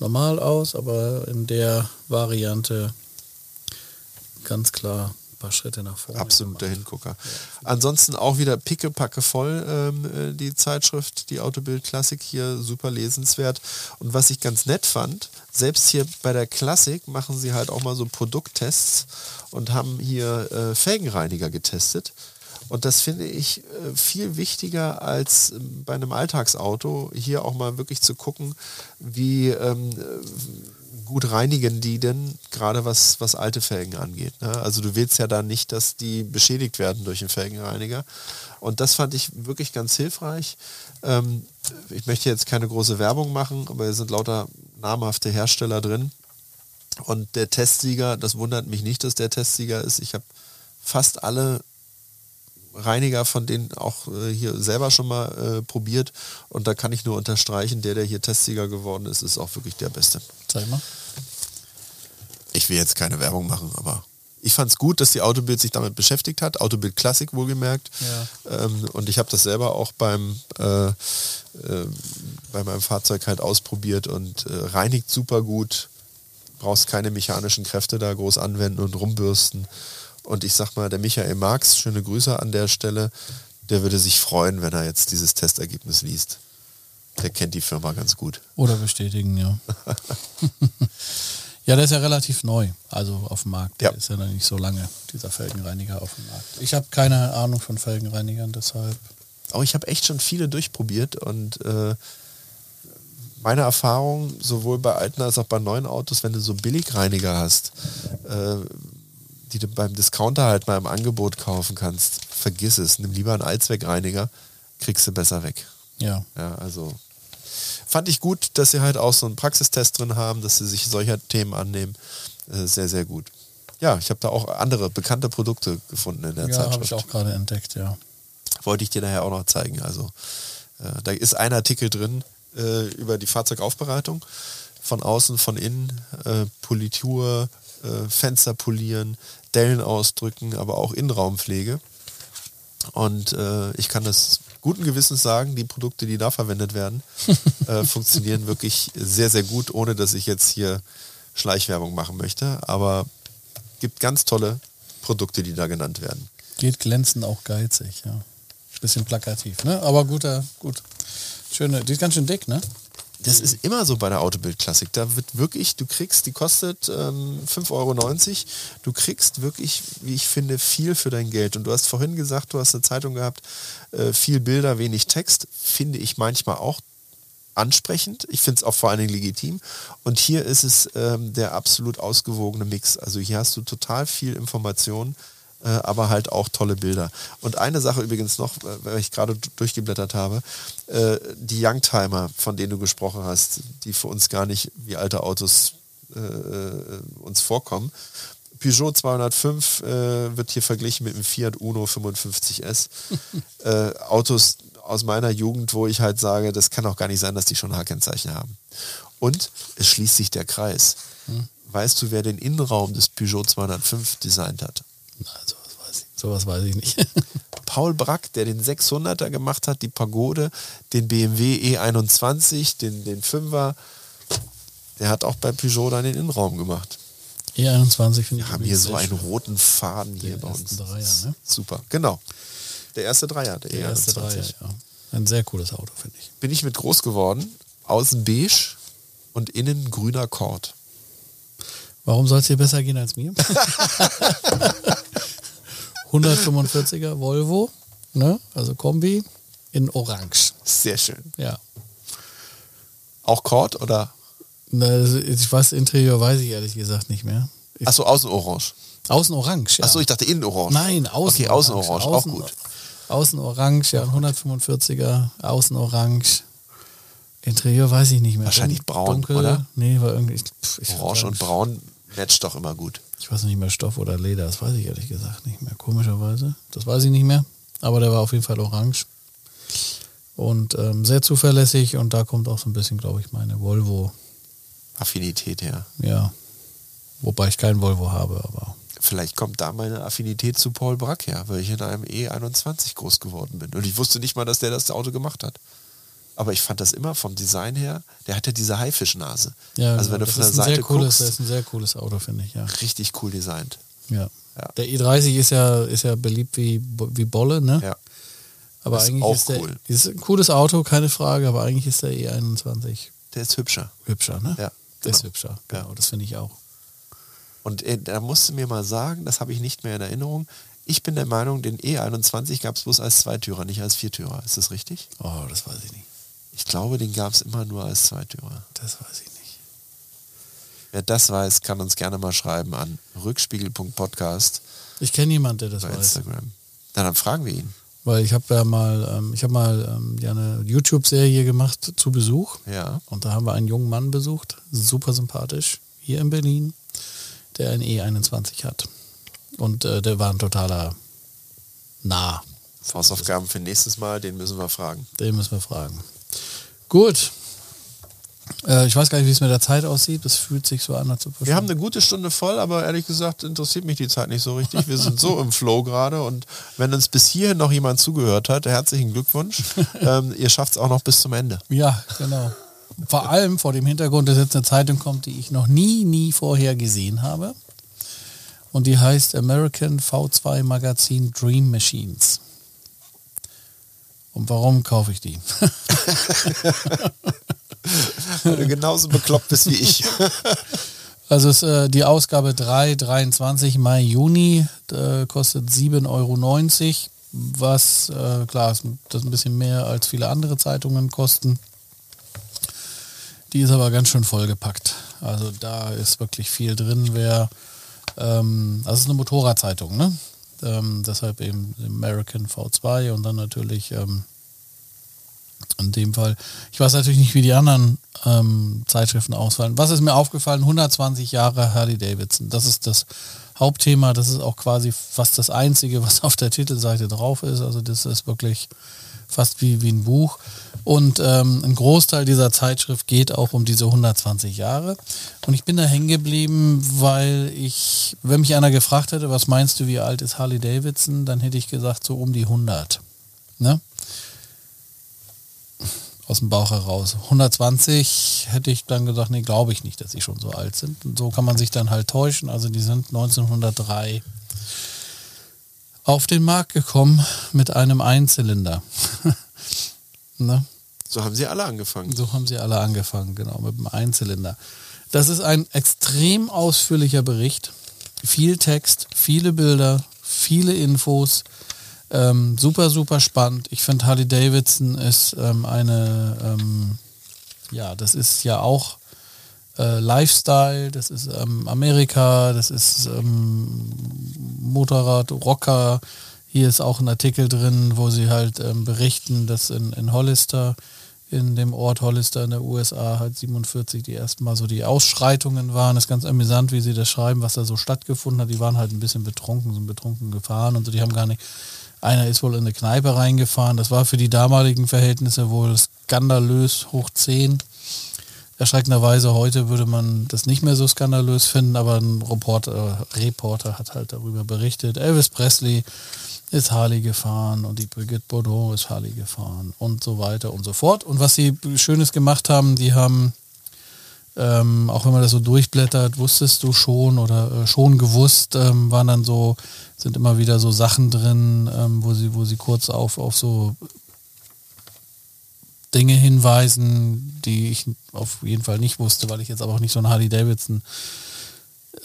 normal aus, aber in der Variante ganz klar paar Schritte nach vorne. Absoluter. Hingucker. Ja. Ansonsten auch wieder pickepacke voll ähm, äh, die Zeitschrift, die Autobild Klassik hier super lesenswert. Und was ich ganz nett fand, selbst hier bei der Klassik machen sie halt auch mal so Produkttests und haben hier äh, Felgenreiniger getestet. Und das finde ich äh, viel wichtiger als ähm, bei einem Alltagsauto, hier auch mal wirklich zu gucken, wie ähm, gut reinigen die denn, gerade was, was alte Felgen angeht. Ne? Also du willst ja da nicht, dass die beschädigt werden durch einen Felgenreiniger. Und das fand ich wirklich ganz hilfreich. Ähm, ich möchte jetzt keine große Werbung machen, aber hier sind lauter namhafte Hersteller drin. Und der Testsieger, das wundert mich nicht, dass der Testsieger ist. Ich habe fast alle Reiniger von denen auch äh, hier selber schon mal äh, probiert und da kann ich nur unterstreichen, der, der hier Testsieger geworden ist, ist auch wirklich der Beste. Zeig mal. Ich will jetzt keine Werbung machen, aber ich fand es gut, dass die Autobild sich damit beschäftigt hat. Autobild Classic wohlgemerkt. Ja. Ähm, und ich habe das selber auch beim, äh, äh, bei meinem Fahrzeug halt ausprobiert und äh, reinigt super gut. Brauchst keine mechanischen Kräfte da groß anwenden und rumbürsten. Und ich sag mal, der Michael Marx, schöne Grüße an der Stelle, der würde sich freuen, wenn er jetzt dieses Testergebnis liest. Der kennt die Firma ganz gut. Oder bestätigen, ja. (laughs) ja, der ist ja relativ neu, also auf dem Markt. Der ja. ist ja noch nicht so lange, dieser Felgenreiniger auf dem Markt. Ich habe keine Ahnung von Felgenreinigern, deshalb. Aber ich habe echt schon viele durchprobiert und äh, meine Erfahrung, sowohl bei alten als auch bei neuen Autos, wenn du so Billigreiniger hast, äh, die du beim Discounter halt mal im Angebot kaufen kannst, vergiss es. Nimm lieber einen Allzweckreiniger, kriegst du besser weg. Ja. Ja, also fand ich gut, dass sie halt auch so einen Praxistest drin haben, dass sie sich solcher Themen annehmen. Äh, sehr, sehr gut. Ja, ich habe da auch andere bekannte Produkte gefunden in der ja, Zeitschrift. habe ich auch gerade entdeckt, ja. Wollte ich dir daher auch noch zeigen. Also äh, da ist ein Artikel drin äh, über die Fahrzeugaufbereitung von außen, von innen, äh, Politur, äh, Fenster polieren, Dellen ausdrücken, aber auch Innenraumpflege. Und äh, ich kann das guten Gewissens sagen, die Produkte, die da verwendet werden, (laughs) äh, funktionieren wirklich sehr, sehr gut, ohne dass ich jetzt hier Schleichwerbung machen möchte. Aber gibt ganz tolle Produkte, die da genannt werden. Geht glänzend auch geizig, ja. Bisschen plakativ, ne? Aber guter, gut. Schöne, die ist ganz schön dick, ne? Das ist immer so bei der Autobild-Klassik. Da wird wirklich, du kriegst, die kostet ähm, 5,90 Euro. Du kriegst wirklich, wie ich finde, viel für dein Geld. Und du hast vorhin gesagt, du hast eine Zeitung gehabt, äh, viel Bilder, wenig Text. Finde ich manchmal auch ansprechend. Ich finde es auch vor allen Dingen legitim. Und hier ist es ähm, der absolut ausgewogene Mix. Also hier hast du total viel Information, äh, aber halt auch tolle Bilder. Und eine Sache übrigens noch, äh, weil ich gerade durchgeblättert habe, äh, die Youngtimer, von denen du gesprochen hast, die für uns gar nicht wie alte Autos äh, äh, uns vorkommen. Peugeot 205 äh, wird hier verglichen mit dem Fiat Uno 55S. (laughs) äh, Autos aus meiner Jugend, wo ich halt sage, das kann auch gar nicht sein, dass die schon H-Kennzeichen haben. Und es schließt sich der Kreis. Hm. Weißt du, wer den Innenraum des Peugeot 205 designt hat? Nein, sowas weiß ich, sowas weiß ich nicht. (laughs) Paul Brack, der den 600er gemacht hat, die Pagode, den BMW E21, den, den 5er, der hat auch bei Peugeot dann den Innenraum gemacht. E21 finde ich. Wir haben hier so einen roten Faden hier bei uns. Dreier, ne? Super, genau. Der erste Dreier, der, der erste Dreier, ja. Ein sehr cooles Auto, finde ich. Bin ich mit groß geworden. Außen beige und innen grüner Kord. Warum soll es dir besser gehen als mir? (laughs) 145er Volvo, ne? also Kombi in Orange. Sehr schön. Ja. Auch Kord oder? Na, ich weiß, Interieur weiß ich ehrlich gesagt nicht mehr. Achso, außen orange. Außen orange, ja. Achso, ich dachte innen orange. Nein, außen Okay, außen orange, auch gut. Außen orange, ja, 145er, außen orange. Interieur weiß ich nicht mehr. Wahrscheinlich braun, Dunkel, oder? Nee, war irgendwie. Pff, orange und braun matcht doch immer gut. Ich weiß nicht mehr Stoff oder Leder, das weiß ich ehrlich gesagt nicht mehr. Komischerweise. Das weiß ich nicht mehr. Aber der war auf jeden Fall orange. Und ähm, sehr zuverlässig und da kommt auch so ein bisschen, glaube ich, meine Volvo. Affinität her. Ja. Wobei ich kein Volvo habe, aber Vielleicht kommt da meine Affinität zu Paul Brack her, weil ich in einem E21 groß geworden bin. Und ich wusste nicht mal, dass der das Auto gemacht hat. Aber ich fand das immer vom Design her, der hat ja diese Haifischnase. Ja, also wenn du von der Seite cooles, guckst, das ist ein sehr cooles Auto, finde ich, ja. Richtig cool designt. Ja. ja. Der E30 ist ja, ist ja beliebt wie, wie Bolle, ne? Ja. Aber das eigentlich ist, auch ist cool. ist ein cooles Auto, keine Frage, aber eigentlich ist der E21. Der ist hübscher. Hübscher, ne? Ja. Der ist genau. hübscher, genau, ja. das finde ich auch. Und äh, da musst du mir mal sagen, das habe ich nicht mehr in Erinnerung. Ich bin der Meinung, den E21 gab es bloß als Zweitürer, nicht als Viertürer. Ist das richtig? Oh, das weiß ich nicht. Ich glaube, den gab es immer nur als Zweitürer. Das weiß ich nicht. Wer das weiß, kann uns gerne mal schreiben an rückspiegel.podcast. Ich kenne jemanden, der das bei weiß. Instagram. Na, dann fragen wir ihn. Weil ich habe ja mal, ähm, ich habe mal ähm, ja eine YouTube-Serie gemacht zu Besuch. Ja. Und da haben wir einen jungen Mann besucht, super sympathisch, hier in Berlin der ein E21 hat. Und äh, der war ein totaler Nah. Hausaufgaben für nächstes Mal, den müssen wir fragen. Den müssen wir fragen. Gut. Äh, ich weiß gar nicht, wie es mit der Zeit aussieht. Das fühlt sich so an, als ob wir haben eine gute Stunde voll, aber ehrlich gesagt interessiert mich die Zeit nicht so richtig. Wir sind so im Flow gerade und wenn uns bis hierhin noch jemand zugehört hat, herzlichen Glückwunsch. (laughs) ähm, ihr schafft es auch noch bis zum Ende. Ja, genau vor allem vor dem Hintergrund, dass jetzt eine Zeitung kommt, die ich noch nie, nie vorher gesehen habe. Und die heißt American V2 Magazin Dream Machines. Und warum kaufe ich die? (laughs) (laughs) Weil du genauso bekloppt bist wie ich. (laughs) Also ist, äh, die Ausgabe 3, 23 Mai, Juni, äh, kostet 7,90 Euro, was äh, klar ist, das ist ein bisschen mehr als viele andere Zeitungen kosten. Die ist aber ganz schön vollgepackt. Also da ist wirklich viel drin. Wer, ähm, also es ist eine Motorradzeitung, ne? Ähm, deshalb eben American V2 und dann natürlich ähm, in dem Fall, ich weiß natürlich nicht, wie die anderen ähm, Zeitschriften ausfallen. Was ist mir aufgefallen? 120 Jahre Harley Davidson. Das ist das Hauptthema. Das ist auch quasi fast das Einzige, was auf der Titelseite drauf ist. Also das ist wirklich fast wie, wie ein Buch. Und ähm, ein Großteil dieser Zeitschrift geht auch um diese 120 Jahre. Und ich bin da hängen geblieben, weil ich, wenn mich einer gefragt hätte, was meinst du, wie alt ist Harley Davidson, dann hätte ich gesagt, so um die 100. Ne? Aus dem Bauch heraus. 120 hätte ich dann gesagt, nee, glaube ich nicht, dass sie schon so alt sind. Und so kann man sich dann halt täuschen. Also die sind 1903 auf den Markt gekommen mit einem Einzylinder. (laughs) ne? So haben sie alle angefangen. So haben sie alle angefangen, genau, mit dem Einzylinder. Das ist ein extrem ausführlicher Bericht. Viel Text, viele Bilder, viele Infos. Ähm, super, super spannend. Ich finde Harley Davidson ist ähm, eine, ähm, ja, das ist ja auch äh, Lifestyle, das ist ähm, Amerika, das ist ähm, Motorrad, Rocker. Hier ist auch ein Artikel drin, wo sie halt ähm, berichten, dass in, in Hollister, in dem Ort Hollister in der USA halt 47 die ersten Mal so die Ausschreitungen waren. Das ist ganz amüsant, wie sie das schreiben, was da so stattgefunden hat. Die waren halt ein bisschen betrunken, sind betrunken gefahren und so. Die haben gar nicht, einer ist wohl in eine Kneipe reingefahren. Das war für die damaligen Verhältnisse wohl skandalös hoch 10. Erschreckenderweise heute würde man das nicht mehr so skandalös finden, aber ein Reporter, Reporter hat halt darüber berichtet. Elvis Presley ist Harley gefahren und die Brigitte Bardot ist Harley gefahren und so weiter und so fort. Und was sie Schönes gemacht haben, die haben, ähm, auch wenn man das so durchblättert, wusstest du schon oder äh, schon gewusst, ähm, waren dann so, sind immer wieder so Sachen drin, ähm, wo sie, wo sie kurz auf, auf so Dinge hinweisen, die ich auf jeden Fall nicht wusste, weil ich jetzt aber auch nicht so ein Harley Davidson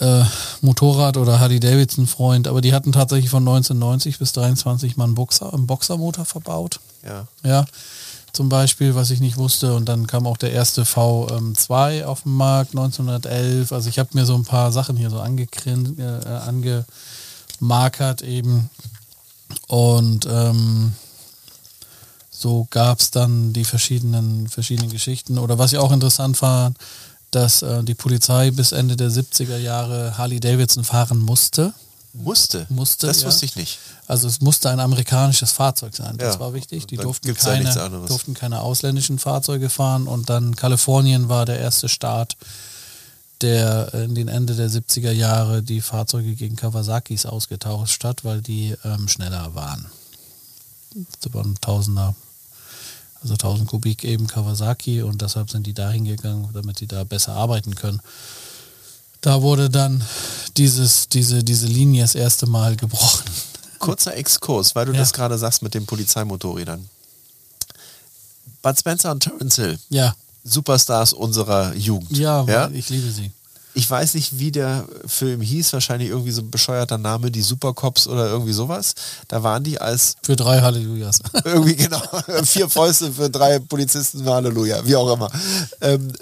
äh, Motorrad oder Harley Davidson Freund, aber die hatten tatsächlich von 1990 bis 23 mal einen Boxer, einen Boxermotor verbaut. Ja. Ja. Zum Beispiel, was ich nicht wusste. Und dann kam auch der erste V2 auf den Markt 1911. Also ich habe mir so ein paar Sachen hier so angekrin, äh, angemarkert eben. Und ähm, so gab es dann die verschiedenen, verschiedenen Geschichten. Oder was ich auch interessant fand, dass äh, die Polizei bis Ende der 70er Jahre Harley Davidson fahren musste. Musste? Musste, Das ja. wusste ich nicht. Also es musste ein amerikanisches Fahrzeug sein. Das Ja. war wichtig. Die Dann durften gibt's ja nichts keine, anderes. durften keine ausländischen Fahrzeuge fahren. Und dann Kalifornien war der erste Staat, der in den Ende der 70er Jahre die Fahrzeuge gegen Kawasakis ausgetauscht hat, weil die ähm, schneller waren. Das waren Tausender, also 1000 Kubik eben Kawasaki und deshalb sind die da hingegangen, damit die da besser arbeiten können. Da wurde dann dieses, diese, diese Linie das erste Mal gebrochen. Kurzer Exkurs, weil du Ja. das gerade sagst mit den Polizeimotorrädern. Bud Spencer und Terence Hill, Ja, Superstars unserer Jugend. ja, ja? ich liebe sie. Ich weiß nicht, wie der Film hieß, wahrscheinlich irgendwie so ein bescheuerter Name, die Supercops oder irgendwie sowas. Da waren die als Für drei Hallelujahs. (laughs) irgendwie genau vier Fäuste für drei Polizisten, Halleluja, wie auch immer. Ähm,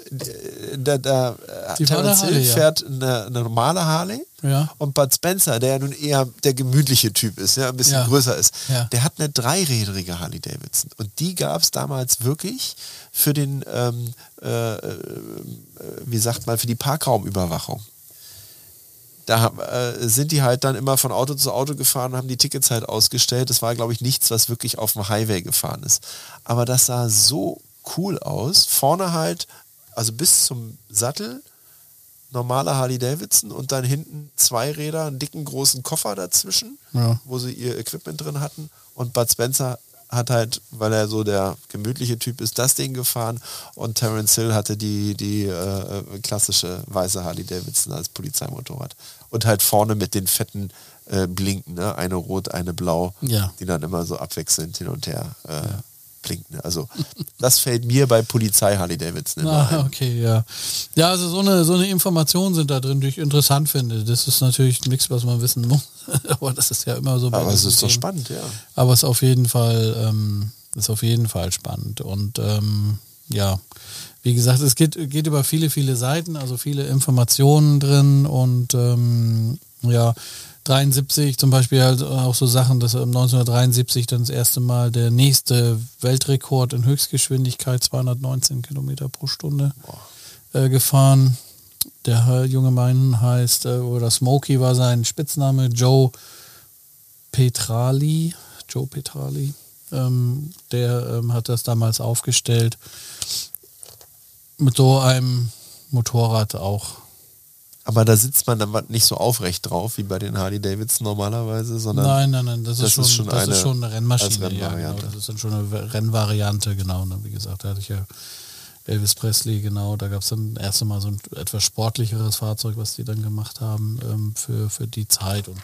da, da fahren Terence Hill fährt eine, eine normale Harley Ja. und Bud Spencer, der ja nun eher der gemütliche Typ ist, ja, ein bisschen Ja. größer ist, Ja. der hat eine dreirädrige Harley Davidson und die gab es damals wirklich für den, ähm, äh, äh, wie sagt man, für die Parkraumüberwachung da äh, sind die halt dann immer von Auto zu Auto gefahren und haben die Tickets halt ausgestellt. Das war, glaube ich, nichts, was wirklich auf dem Highway gefahren ist. Aber das sah so cool aus. Vorne halt, also bis zum Sattel, normale Harley Davidson und dann hinten zwei Räder, einen dicken großen Koffer dazwischen, Ja. wo sie ihr Equipment drin hatten. Und Bud Spencer hat halt, weil er so der gemütliche Typ ist, das Ding gefahren und Terence Hill hatte die, die äh, klassische weiße Harley Davidson als Polizeimotorrad. Und halt vorne mit den fetten äh, Blinken, ne? eine rot, eine blau, Ja. die dann immer so abwechselnd hin und her äh, blinken. Also das fällt mir bei Polizei Harley Davidson immer Ah, okay, ja. Ja, also so eine, so eine Information sind da drin, die ich interessant finde. Das ist natürlich nichts, was man wissen muss. (laughs) Aber das ist ja immer so Aber es ist doch Themen. spannend, ja. Aber es ist auf jeden Fall, ähm, ist auf jeden Fall spannend. Und ähm, ja, wie gesagt, es geht, geht über viele, viele Seiten, also viele Informationen drin und ähm, ja, 73 zum Beispiel halt auch so Sachen, dass ähm, 1973 dann das erste Mal der nächste Weltrekord in Höchstgeschwindigkeit 219 Kilometer pro Stunde äh, gefahren. Der junge Mann heißt, äh, oder Smokey war sein Spitzname, Joe Petrali, Joe Petrali, ähm, der ähm, hat das damals aufgestellt. Mit so einem Motorrad auch. Aber da sitzt man dann nicht so aufrecht drauf wie bei den Harley Davidson normalerweise, sondern Nein, nein, nein, das, das ist, schon, ist schon das eine- ist schon eine Rennmaschine. als Ja, Rennvariante. genau, das ist dann schon eine Rennvariante, genau. Ne, wie gesagt, da hatte ich ja Elvis Presley, genau. Da gab es dann erst einmal so ein etwas sportlicheres Fahrzeug, was die dann gemacht haben ähm, für, für die Zeit. Und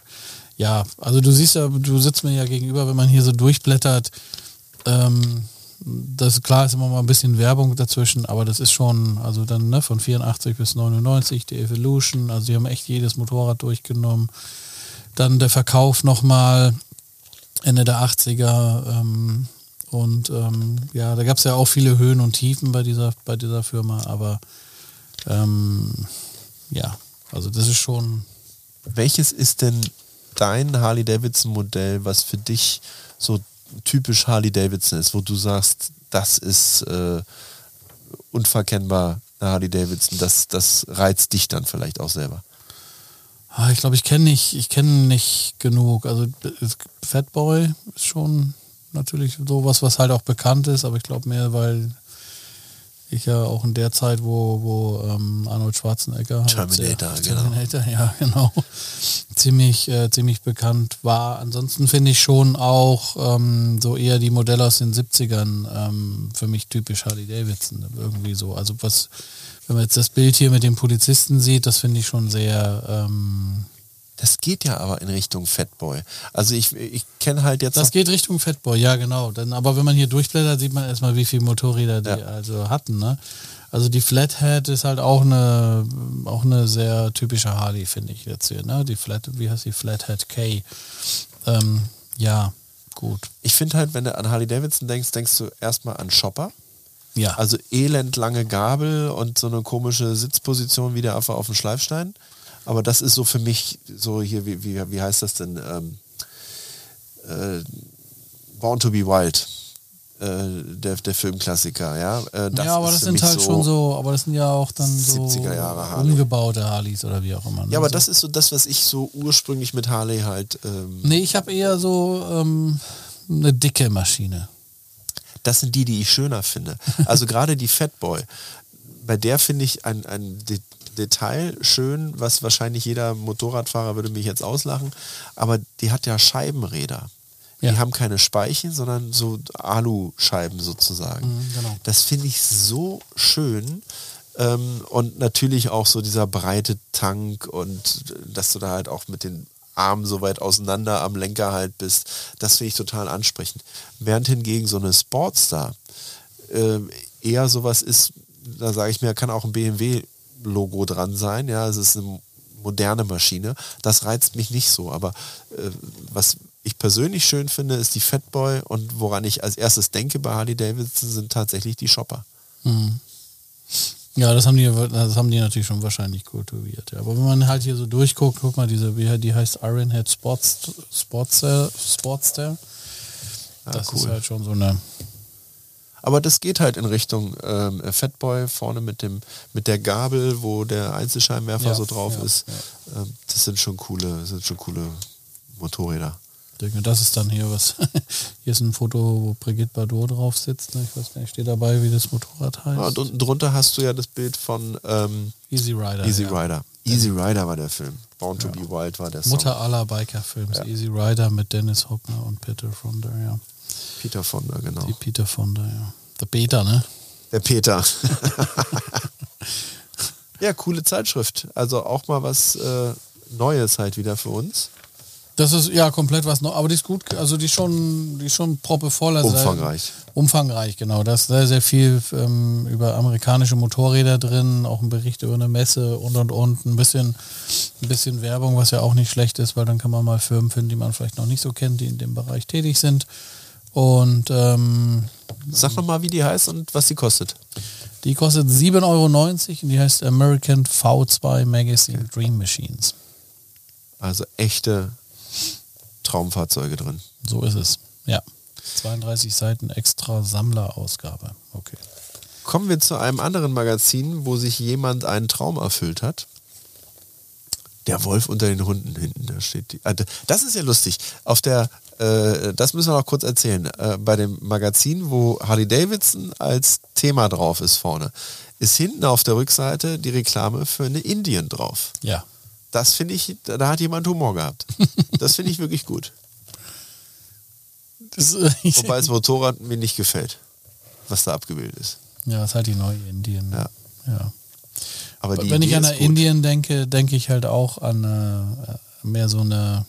ja, also du siehst ja, du sitzt mir ja gegenüber, wenn man hier so durchblättert, ähm, das klar, ist immer mal ein bisschen Werbung dazwischen, aber das ist schon, also dann ne, von 84 bis 99 die Evolution, also die haben echt jedes Motorrad durchgenommen. Dann der Verkauf nochmal Ende der 80er ähm, und ähm, ja, da gab es ja auch viele Höhen und Tiefen bei dieser, bei dieser Firma, aber ähm, ja, also das ist schon. Welches ist denn dein Harley Davidson Modell, was für dich so typisch Harley Davidson ist, wo du sagst, das ist äh, unverkennbar eine Harley Davidson, das, das reizt dich dann vielleicht auch selber? Ah, ich glaube, ich kenne nicht, ich kenne nicht genug. Also Fatboy ist schon natürlich sowas, was halt auch bekannt ist, aber ich glaube mehr, weil ich ja auch in der Zeit, wo, wo ähm, Arnold Schwarzenegger halt Terminator, sehr, genau. Terminator, (laughs) ja genau, ziemlich, äh, ziemlich bekannt war. Ansonsten finde ich schon auch ähm, so eher die Modelle aus den 70ern ähm, für mich typisch Harley Davidson irgendwie so. Also was, wenn man jetzt das Bild hier mit dem Polizisten sieht, das finde ich schon sehr ähm, das geht ja aber in Richtung Fatboy. Also ich, ich kenne halt jetzt. Das geht Richtung Fatboy, ja genau. Dann, aber wenn man hier durchblättert, sieht man erstmal, wie viele Motorräder die ja. also hatten. Ne? Also die Flathead ist halt auch eine, auch eine sehr typische Harley, finde ich jetzt hier. Ne? Die Flat, wie heißt die Flathead K? Ähm, ja, gut. Ich finde halt, wenn du an Harley Davidson denkst, denkst du erstmal an Shopper. Ja. Also elend lange Gabel und so eine komische Sitzposition wie der Affe auf dem Schleifstein. Aber das ist so für mich so hier, wie, wie, wie heißt das denn? Ähm, äh, Born to be Wild. Äh, der, der Filmklassiker, ja. Äh, ja, aber das sind halt so schon so, aber das sind ja auch dann so 70er Jahre Harley. umgebaute Harleys oder wie auch immer. Ne? Ja, aber so. das ist so das, was ich so ursprünglich mit Harley halt. Ähm nee, ich habe eher so ähm, eine dicke Maschine. Das sind die, die ich schöner finde. Also (laughs) gerade die Fatboy, bei der finde ich ein, ein Detail schön, was wahrscheinlich jeder Motorradfahrer würde mich jetzt auslachen, aber die hat ja Scheibenräder. Ja. Die haben keine Speichen, sondern so Aluscheiben sozusagen. Mhm, genau. Das finde ich so schön. Ähm, und natürlich auch so dieser breite Tank und dass du da halt auch mit den Armen so weit auseinander am Lenker halt bist. Das finde ich total ansprechend. Während hingegen so eine Sportstar äh, eher sowas ist, da sage ich mir, kann auch ein BMW Logo dran sein. Ja, es ist eine moderne Maschine. Das reizt mich nicht so. Aber äh, was ich persönlich schön finde, ist die Fatboy und woran ich als erstes denke bei Harley Davidson sind tatsächlich die Shopper. Mhm. Ja, das haben die, das haben die natürlich schon wahrscheinlich kultiviert. Ja. Aber wenn man halt hier so durchguckt, guck mal, diese, die heißt Ironhead Sports, Sportster, Sportster. Ah, das cool. ist halt schon so eine aber das geht halt in Richtung ähm, Fatboy vorne mit dem mit der Gabel, wo der Einzelscheinwerfer ja, so drauf ja, ist. Ja. Ähm, das sind schon coole, sind schon coole Motorräder. Das ist dann hier was. (laughs) hier ist ein Foto, wo Brigitte Bardot drauf sitzt. Ne? Ich weiß gar nicht, steht dabei, wie das Motorrad heißt. und unten drunter hast du ja das Bild von ähm, Easy Rider. Easy Rider. Easy Rider war der Film. Born to be Wild war der Song. Mutter aller Biker-Films. Easy Rider mit Dennis Hopper und Peter Fonda, ja. Peter Fonda, genau. Die Peter Fonda, ja. Der Peter, ne? Der Peter. (laughs) (laughs) ja, coole Zeitschrift. Also auch mal was äh, Neues halt wieder für uns. Das ist ja komplett was Neues, aber die ist gut, also die ist schon, die ist schon proppevoll. Also umfangreich. umfangreich, genau. Da ist sehr, sehr viel ähm, über amerikanische Motorräder drin, auch ein Bericht über eine Messe und und und. Ein bisschen, ein bisschen Werbung, was ja auch nicht schlecht ist, weil dann kann man mal Firmen finden, die man vielleicht noch nicht so kennt, die in dem Bereich tätig sind. Und ähm, sag noch mal, wie die heißt und was sie kostet. Die kostet 7,90 Euro und die heißt American V2 Magazine Dream Machines. Also echte Traumfahrzeuge drin. So ist es, ja. 32 Seiten extra Sammlerausgabe. Okay. Kommen wir zu einem anderen Magazin, wo sich jemand einen Traum erfüllt hat. Der Wolf unter den Hunden hinten, da steht die. Also das ist ja lustig. Auf der äh, das müssen wir noch kurz erzählen. Äh, bei dem Magazin, wo Harley Davidson als Thema drauf ist vorne, ist hinten auf der Rückseite die Reklame für eine Indien drauf. Ja. Das finde ich, da hat jemand Humor gehabt. Das finde ich wirklich gut. Das, (laughs) Wobei das Motorrad mir nicht gefällt, was da abgebildet ist. Ja, das ist halt die neue Indien. Ja. ja. Aber Wenn Idee ich an Indien denke, denke ich halt auch an äh, mehr so eine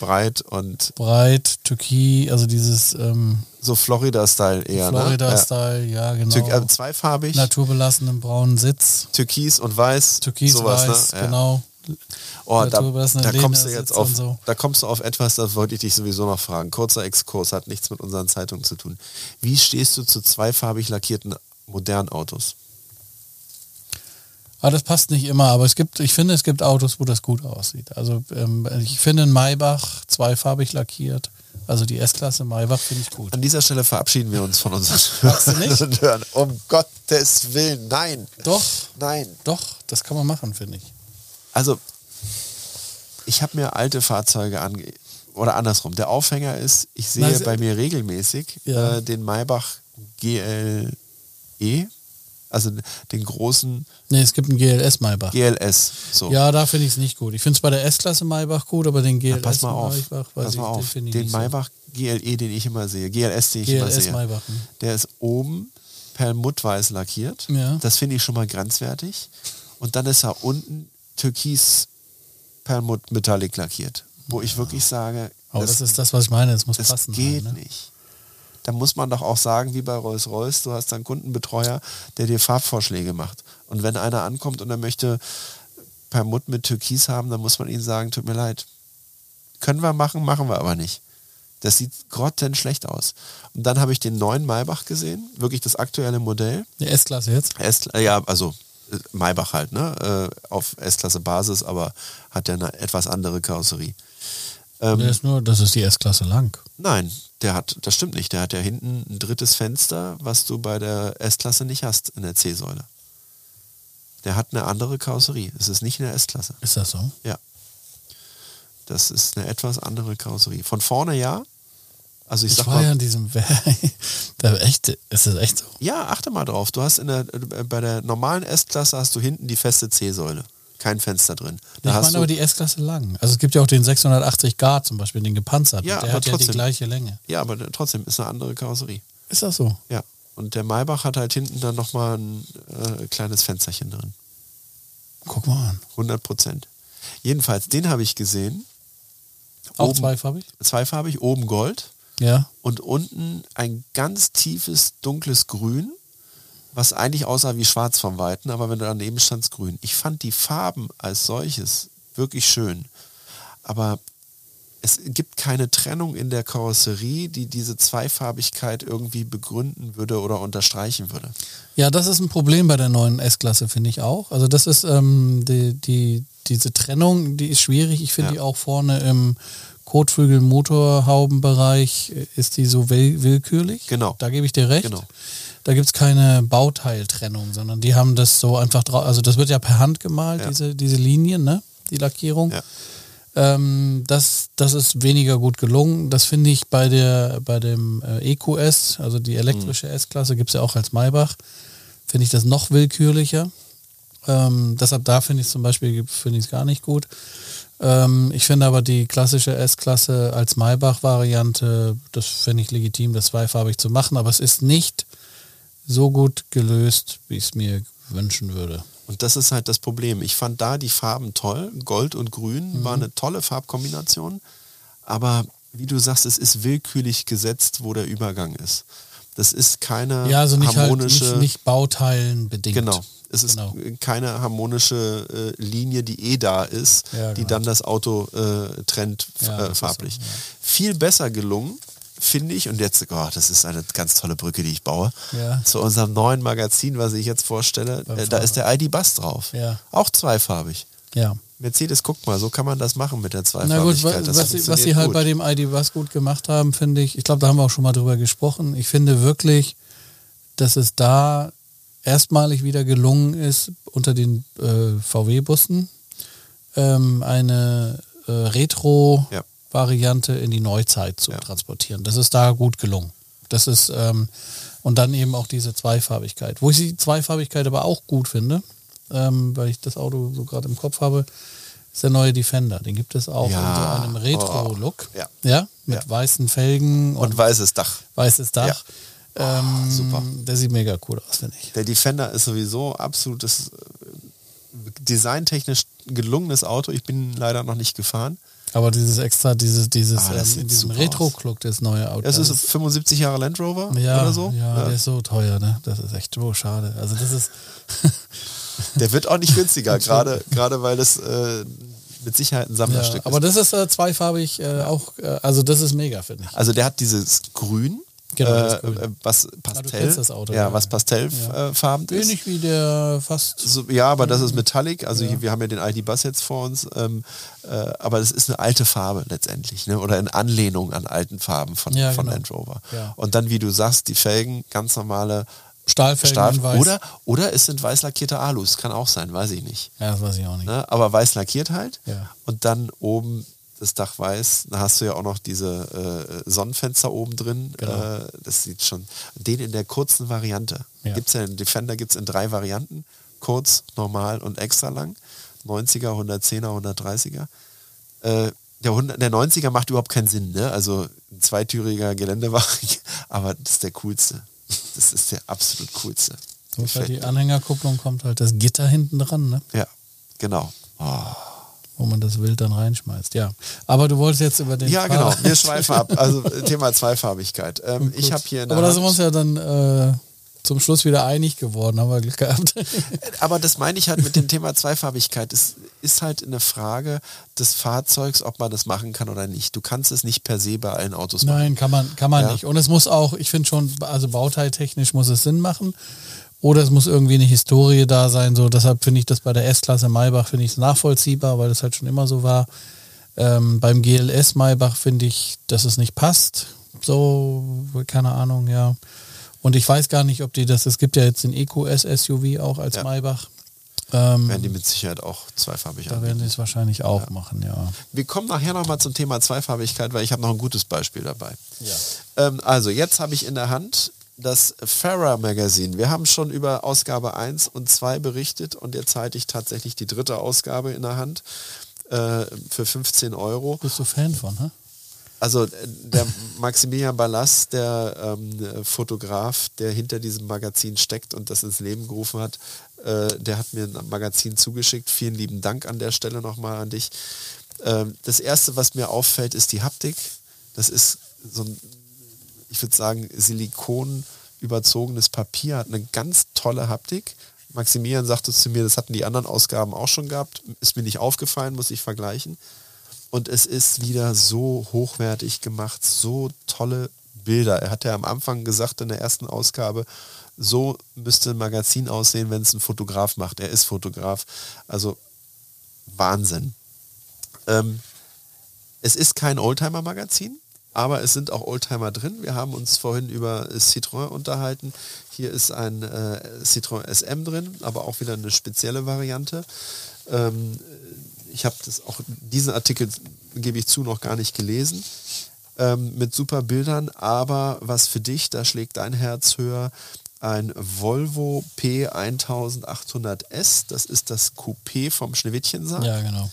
breit und Breit, Türkis, also dieses ähm, so Florida-Style eher. ne? Florida-Style, ja, genau. Ja. Tür- äh, zweifarbig, Naturbelassenen braunen Sitz. Türkis und Weiß. Türkis, sowas, weiß, ne? Ja. genau. Oh, da, da kommst du jetzt auf, so. da kommst du auf etwas, das wollte ich dich sowieso noch fragen. Kurzer Exkurs, hat nichts mit unseren Zeitungen zu tun. Wie stehst du zu zweifarbig lackierten modernen Autos? Aber das passt nicht immer, aber es gibt, ich finde, es gibt Autos, wo das gut aussieht. Also ähm, ich finde einen Maybach zweifarbig lackiert. Also die S-Klasse Maybach finde ich gut. An dieser Stelle verabschieden wir uns von unseren Hörern. Um Gottes Willen, nein. Doch, Nein. doch, das kann man machen, finde ich. Also, ich habe mir alte Fahrzeuge ange... Oder andersrum. Der Aufhänger ist, ich sehe es- bei mir regelmäßig Ja. äh, den Maybach GLE, also den großen Nee, es gibt einen GLS Maybach. GLS. So. Ja, da finde ich es nicht gut. Ich finde es bei der S-Klasse Maybach gut, aber den Ja, GLS pass mal auf. Maybach, Pass mal den auf. Den so. Maybach GLE, den ich immer sehe, GLS, den ich immer GLS sehe, Maybach. hm. der ist oben perlmuttweiß lackiert. Ja. Das finde ich schon mal grenzwertig. Und dann ist er unten türkis perlmutt metallic lackiert. Wo ich wirklich sage, Aber das, ist das, was ich meine. Es muss das passen. geht halt, ne? nicht. Da muss man doch auch sagen, wie bei Rolls-Royce, du hast einen Kundenbetreuer, der dir Farbvorschläge macht. Und wenn einer ankommt und er möchte Permut mit Türkis haben, dann muss man ihnen sagen, tut mir leid. Können wir machen, machen wir aber nicht. Das sieht grottenschlecht aus. Und dann habe ich den neuen Maybach gesehen, wirklich das aktuelle Modell. Die S-Klasse jetzt? S ja, also äh, Maybach halt, ne? Äh, auf S-Klasse Basis, aber hat ja eine etwas andere Karosserie. Ähm, Der ist nur, das ist die S-Klasse lang. Nein, der hat, das stimmt nicht. Der hat ja hinten ein drittes Fenster, was du bei der S-Klasse nicht hast in der C-Säule. Der hat eine andere Karosserie. Es ist nicht in der S-Klasse. Ist das so? Ja. Das ist eine etwas andere Karosserie. Von vorne ja. Also ich, Ich sag war mal, ja ja. in diesem (laughs) da echt, ist das echt so? achte mal drauf. Du hast in der, äh, bei der normalen S-Klasse hast du hinten die feste C-Säule. Kein Fenster drin. Da ich meine aber die S-Klasse lang. Also es gibt ja auch den 680 Grad zum Beispiel, den gepanzerten. Ja, der hat ja die trotzdem. gleiche Länge. ja, aber trotzdem ist eine andere Karosserie. Ist das so? Ja. Und der Maybach hat halt hinten dann nochmal ein äh, kleines Fensterchen drin. Guck mal an. 100 Prozent. Jedenfalls, den habe ich gesehen. Auch Oben- zweifarbig? Zweifarbig, oben Gold Ja. und unten ein ganz tiefes, dunkles Grün, was eigentlich aussah wie schwarz vom Weiten, aber wenn du daneben standst, grün. Ich fand die Farben als solches wirklich schön. Aber es gibt keine Trennung in der Karosserie, die diese Zweifarbigkeit irgendwie begründen würde oder unterstreichen würde. Ja, das ist ein Problem bei der neuen S-Klasse, finde ich auch. Also das ist ähm, die, die, diese Trennung, die ist schwierig. Ich finde Ja. die auch vorne im Kotflügel-Motorhaubenbereich äh, ist die so will willkürlich. Genau. Da gebe ich dir recht. Genau. Da gibt es keine Bauteiltrennung, sondern die haben das so einfach drauf. Also das wird ja per Hand gemalt, Ja. diese, diese Linien, ne? Die Lackierung. Ja. Ähm, das, das ist weniger gut gelungen. Das finde ich bei der bei dem äh, EQS, also die elektrische Mhm. S-Klasse, gibt es ja auch als Maybach, finde ich das noch willkürlicher. Ähm, deshalb da finde ich es zum Beispiel finde ich es gar nicht gut. Ähm, ich finde aber die klassische S-Klasse als Maybach-Variante, das finde ich legitim, das zweifarbig zu machen, aber es ist nicht so gut gelöst, wie ich es mir wünschen würde. Und das ist halt das Problem. Ich fand da die Farben toll. Gold und Grün Mhm. war eine tolle Farbkombination. Aber wie du sagst, es ist willkürlich gesetzt, wo der Übergang ist. Das ist keine Ja, also nicht halt harmonische. nicht, nicht Bauteilen bedingt. Genau. Es ist Genau. keine harmonische äh, Linie, die eh da ist, Ja, die genau. dann das Auto äh, trennt Ja, äh, farblich. so, ja. Viel besser gelungen, finde ich, und jetzt, oh, das ist eine ganz tolle Brücke, die ich baue, Ja. zu unserem neuen Magazin, was ich jetzt vorstelle. Äh, da ist der ID-Bus drauf. Ja. Auch zweifarbig. Ja. Mercedes, guck mal, so kann man das machen mit der Na gut, Zweifarbigkeit. Das was, sie, was sie halt gut. bei dem ID was gut gemacht haben, finde ich, ich glaube, da haben wir auch schon mal drüber gesprochen. Ich finde wirklich, dass es da erstmalig wieder gelungen ist, unter den äh, VW-Bussen ähm, eine äh, Retro-Variante in die Neuzeit zu Ja. transportieren. Das ist da gut gelungen. Das ist, ähm, und dann eben auch diese Zweifarbigkeit. Wo ich die Zweifarbigkeit aber auch gut finde, ähm, weil ich das Auto so gerade im Kopf habe, ist der neue Defender. Den gibt es auch Ja. in so einem Retro-Look. Oh. Ja. ja. Mit Ja. weißen Felgen und, Und weißes Dach. weißes Dach. Ja. Ähm, super. Der sieht mega cool aus, finde ich. Der Defender ist sowieso absolutes äh, designtechnisch gelungenes Auto. Ich bin leider noch nicht gefahren. Aber dieses extra, dieses, dieses Ah, das ähm, in diesem Retro-Club, das neue Auto. Das ist das 75 Jahre Land Rover ja, oder so. Ja, der ist so teuer, ne? Das ist echt so schade. Also das ist, (laughs) Der wird auch nicht günstiger, (laughs) gerade gerade weil das äh, mit Sicherheit ein ja, Sammlerstück aber ist. das ist äh, zweifarbig äh, auch, äh, also das ist mega, finde ich. Also der hat dieses Grün, Genau, äh, äh, was du Pastell, das Auto, ja, ja. was Pastellfarben ist. Ähnlich wie der fast. So, ja, aber das ist Metallic. Also hier, wir haben ja den ID-Bus jetzt vor uns. Ähm, äh, aber das ist eine alte Farbe letztendlich. Ne? Oder in Anlehnung an alten Farben von, Ja, von genau. Land Rover. Ja. Und dann, wie du sagst, die Felgen, ganz normale Stahlfelgen Stahl. Oder, oder es sind weiß lackierte Alus. Kann auch sein, weiß ich nicht. Ja, das weiß ich auch nicht. Ne? Aber weiß lackiert halt. Ja. Und dann oben das Dach weiß. Da hast du ja auch noch diese äh, Sonnenfenster oben drin. Genau. Äh, das sieht schon. Den in der kurzen Variante. Ja. Gibt's ja, den Defender gibt es in drei Varianten. Kurz, normal und extra lang. 90er, 110er, 130er. Äh, der, 100, der 90er macht überhaupt keinen Sinn. Ne? Also ein zweitüriger Geländewagen. (laughs) Aber das ist der coolste. Das ist der absolut coolste. So halt die. Anhängerkupplung kommt halt das Gitter hinten dran, ne? Ja, genau. Wo man das Wild dann reinschmeißt. Ja, aber du wolltest jetzt über den Ja, genau. Fahrer- Wir (laughs) schweifen ab. Also äh, Thema Zweifarbigkeit. Ähm, ich habe hier in der Aber da sind wir uns ja dann äh, zum Schluss wieder einig geworden, haben wir Glück gehabt. (laughs) Aber das meine ich halt mit dem Thema Zweifarbigkeit. Es ist halt eine Frage des Fahrzeugs, ob man das machen kann oder nicht. Du kannst es nicht per se bei allen Autos machen. Nein, kann man, kann man Ja. nicht. Und es muss auch, ich finde schon, also bauteiltechnisch muss es Sinn machen. Oder es muss irgendwie eine Historie da sein. So, deshalb finde ich das bei der S-Klasse Maybach finde ich nachvollziehbar, weil das halt schon immer so war. Ähm, beim GLS Maybach finde ich, dass es nicht passt. So, keine Ahnung, ja. Und ich weiß gar nicht, ob die das, es gibt ja jetzt den EQS SUV auch als Ja. Maybach. Ähm, Werden die mit Sicherheit auch zweifarbig da werden die es wahrscheinlich auch machen, ja. Wir kommen nachher nochmal zum Thema Zweifarbigkeit, weil ich habe noch ein gutes Beispiel dabei. Ja. Ähm, also jetzt habe ich in der Hand das Farah Magazine. Wir haben schon über Ausgabe 1 und 2 berichtet und jetzt halte ich tatsächlich die dritte Ausgabe in der Hand äh, für 15 Euro. Bist du Fan von, hä? Also äh, der (laughs) Maximilian Ballas, der ähm, äh, Fotograf, der hinter diesem Magazin steckt und das ins Leben gerufen hat, äh, der hat mir ein Magazin zugeschickt. Vielen lieben Dank an der Stelle nochmal an dich. Ähm, das Erste, was mir auffällt, ist die Haptik. Das ist so ein, ich würde sagen, Silikon überzogenes Papier, hat eine ganz tolle Haptik. Maximilian sagte zu mir, das hatten die anderen Ausgaben auch schon gehabt, ist mir nicht aufgefallen, muss ich vergleichen. Und es ist wieder so hochwertig gemacht, so tolle Bilder. Er hat ja am Anfang gesagt in der ersten Ausgabe, so müsste ein Magazin aussehen, wenn es ein Fotograf macht. Er ist Fotograf. Also Wahnsinn. Ähm, es ist kein Oldtimer-Magazin, aber es sind auch Oldtimer drin. Wir haben uns vorhin über Citroën unterhalten. Hier ist ein äh, Citroën SM drin, aber auch wieder eine spezielle Variante. Ähm, ich habe das auch diesen Artikel gebe ich zu noch gar nicht gelesen ähm, mit super Bildern, aber was für dich, da schlägt dein Herz höher, ein Volvo P1800S, das ist das Coupé vom Schneewittchensee Ja, genau.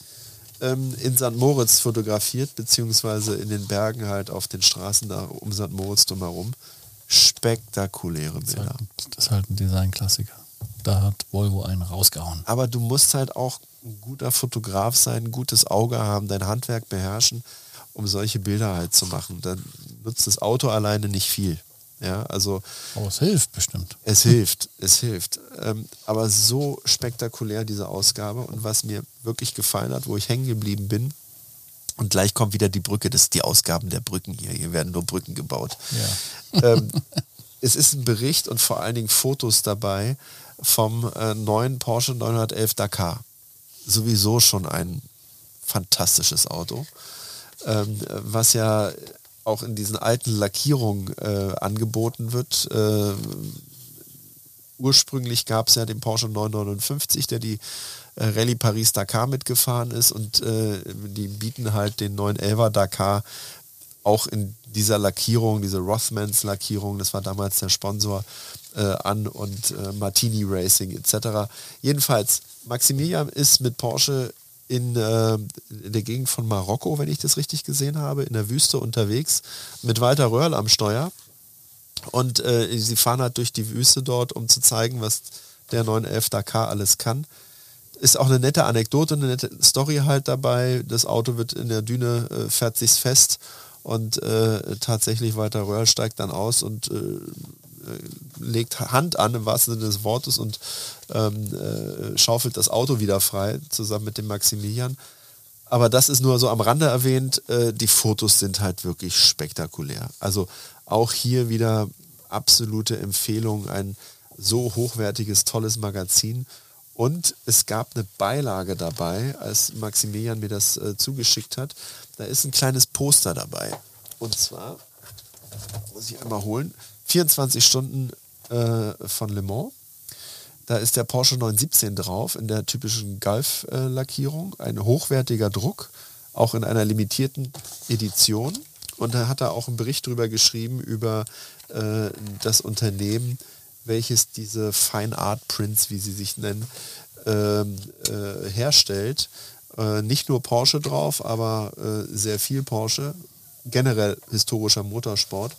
Ähm, in St. Moritz fotografiert, beziehungsweise in den Bergen halt auf den Straßen da um St. Moritz drumherum. Spektakuläre Das ist, Bilder. halt, das ist halt ein Designklassiker. Da hat Volvo einen rausgehauen. Aber du musst halt auch ein guter Fotograf sein, ein gutes Auge haben, dein Handwerk beherrschen, um solche Bilder halt zu machen. Dann nutzt das Auto alleine nicht viel. Ja, also Aber es hilft bestimmt. Es hilft, es hilft. Ähm, aber so spektakulär diese Ausgabe und was mir wirklich gefallen hat, wo ich hängen geblieben bin, und gleich kommt wieder die Brücke, das ist die Ausgaben der Brücken hier. Hier werden nur Brücken gebaut. Ähm, (laughs) es ist ein Bericht und vor allen Dingen Fotos dabei vom äh, neuen Porsche 911 Dakar. Sowieso schon ein fantastisches Auto, ähm, was ja auch in diesen alten Lackierungen äh, angeboten wird. Äh, ursprünglich gab es ja den Porsche 959, der die äh, Rallye Paris Dakar mitgefahren ist und äh, die bieten halt den 911er Dakar auch in dieser Lackierung, diese Rothmans Lackierung, das war damals der Sponsor, äh, an und äh, Martini Racing etc. Jedenfalls, Maximilian ist mit Porsche in, äh, in der Gegend von Marokko, wenn ich das richtig gesehen habe, in der Wüste unterwegs, mit Walter Röhrl am Steuer. Und äh, sie fahren halt durch die Wüste dort, um zu zeigen, was der 911 Dakar alles kann. ist auch eine nette Anekdote, eine nette Story halt dabei. Das Auto wird in der Düne, äh, fährt sich fest und äh, tatsächlich Walter Röhrl steigt dann aus und äh, legt Hand an im wahrsten Sinne des Wortes und ähm, äh, schaufelt das Auto wieder frei, zusammen mit dem Maximilian. Aber das ist nur so am Rande erwähnt. Äh, die Fotos sind halt wirklich spektakulär. Also auch hier wieder absolute Empfehlung, ein so hochwertiges, tolles Magazin. Und es gab eine Beilage dabei, als Maximilian mir das äh, zugeschickt hat. Da ist ein kleines Poster dabei. Und zwar, muss ich einmal holen, 24 Stunden äh, von Le Mans. Da ist der Porsche 917 drauf in der typischen Golf-Lackierung. Ein hochwertiger Druck, auch in einer limitierten Edition. Und da hat er auch einen Bericht darüber geschrieben, über äh, das Unternehmen, welches diese Fine Art Prints, wie sie sich nennen, ähm, äh, herstellt. Äh, nicht nur Porsche drauf, aber äh, sehr viel Porsche. Generell historischer Motorsport.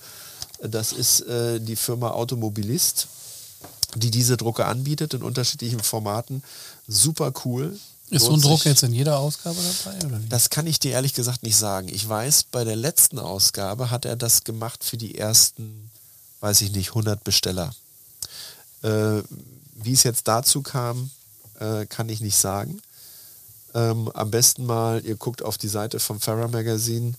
Das ist äh, die Firma Automobilist, die diese Drucke anbietet in unterschiedlichen Formaten. Super cool. Ist so ein Druck jetzt in jeder Ausgabe dabei? Oder wie? Das kann ich dir ehrlich gesagt nicht sagen. Ich weiß, bei der letzten Ausgabe hat er das gemacht für die ersten, weiß ich nicht, 100 Besteller. Äh, wie es jetzt dazu kam, äh, kann ich nicht sagen. Ähm, am besten mal, ihr guckt auf die Seite vom Farah Magazine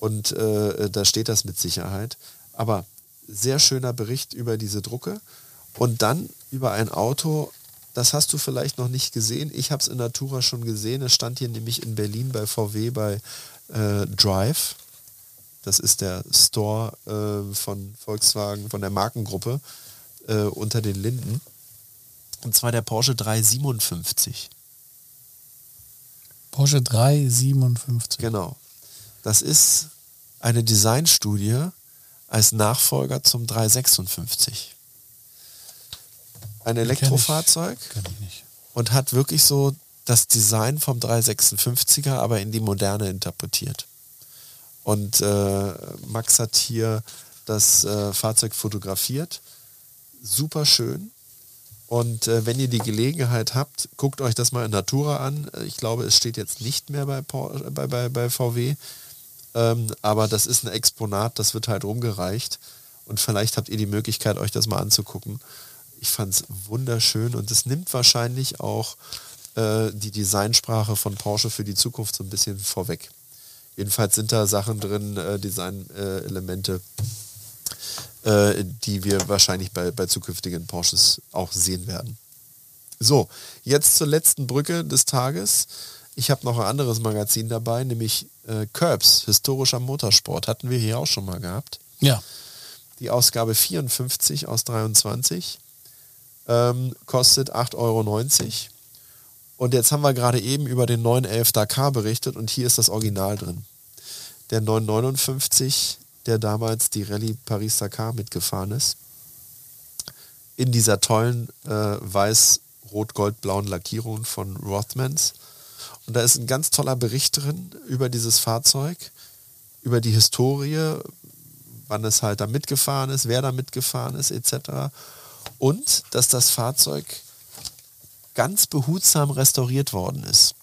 und äh, da steht das mit Sicherheit. Aber sehr schöner Bericht über diese Drucke und dann über ein Auto, das hast du vielleicht noch nicht gesehen. Ich habe es in Natura schon gesehen. Es stand hier nämlich in Berlin bei VW bei äh, Drive. Das ist der Store äh, von Volkswagen, von der Markengruppe äh, unter den Linden. Und zwar der Porsche 357. Porsche 357. Genau. Das ist eine Designstudie als Nachfolger zum 356. Ein Elektrofahrzeug kenn ich, kenn ich und hat wirklich so das Design vom 356er, aber in die Moderne interpretiert. Und äh, Max hat hier das äh, Fahrzeug fotografiert. Super schön. Und äh, wenn ihr die Gelegenheit habt, guckt euch das mal in Natura an. Ich glaube, es steht jetzt nicht mehr bei, bei, bei, bei VW. Ähm, aber das ist ein Exponat, das wird halt rumgereicht. Und vielleicht habt ihr die Möglichkeit, euch das mal anzugucken. Ich fand es wunderschön und es nimmt wahrscheinlich auch äh, die Designsprache von Porsche für die Zukunft so ein bisschen vorweg. Jedenfalls sind da Sachen drin, äh, Designelemente, äh, die wir wahrscheinlich bei, bei zukünftigen Porsches auch sehen werden. So, jetzt zur letzten Brücke des Tages. Ich habe noch ein anderes Magazin dabei, nämlich äh, Curbs, historischer Motorsport. Hatten wir hier auch schon mal gehabt. Ja. Die Ausgabe 54 aus 23 ähm, kostet 8,90 Euro. Und jetzt haben wir gerade eben über den 911 Dakar berichtet und hier ist das Original drin. Der 959, der damals die Rallye Paris-Dakar mitgefahren ist, in dieser tollen äh, weiß-rot-gold-blauen Lackierung von Rothmans und da ist ein ganz toller Bericht drin über dieses Fahrzeug, über die Historie, wann es halt da mitgefahren ist, wer da mitgefahren ist, etc. Und dass das Fahrzeug ganz behutsam restauriert worden ist.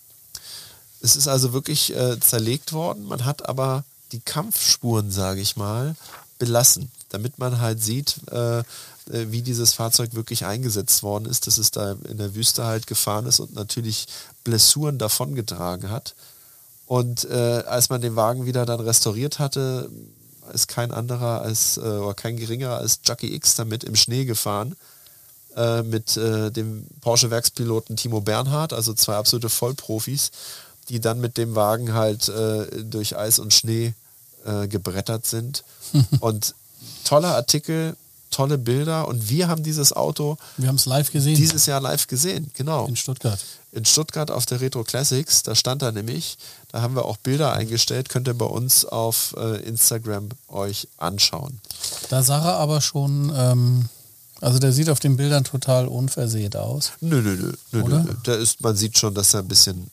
Es ist also wirklich äh, zerlegt worden, man hat aber die Kampfspuren, sage ich mal, belassen, damit man halt sieht, äh, wie dieses Fahrzeug wirklich eingesetzt worden ist, dass es da in der Wüste halt gefahren ist und natürlich Blessuren davongetragen hat. Und äh, als man den Wagen wieder dann restauriert hatte, ist kein anderer als, äh, oder kein geringerer als Jackie X damit im Schnee gefahren. Äh, mit äh, dem Porsche-Werkspiloten Timo Bernhard, also zwei absolute Vollprofis, die dann mit dem Wagen halt äh, durch Eis und Schnee gebrettert sind. (laughs) und toller Artikel, tolle Bilder und wir haben dieses Auto. Wir haben es live gesehen. Dieses Jahr live gesehen, genau. In Stuttgart. In Stuttgart auf der Retro Classics, da stand er nämlich. Da haben wir auch Bilder eingestellt, könnt ihr bei uns auf äh, Instagram euch anschauen. Da sah er aber schon, ähm, also der sieht auf den Bildern total unversehrt aus. Nö, nö, nö, nö, Oder? nö. Da ist, man sieht schon, dass er ein bisschen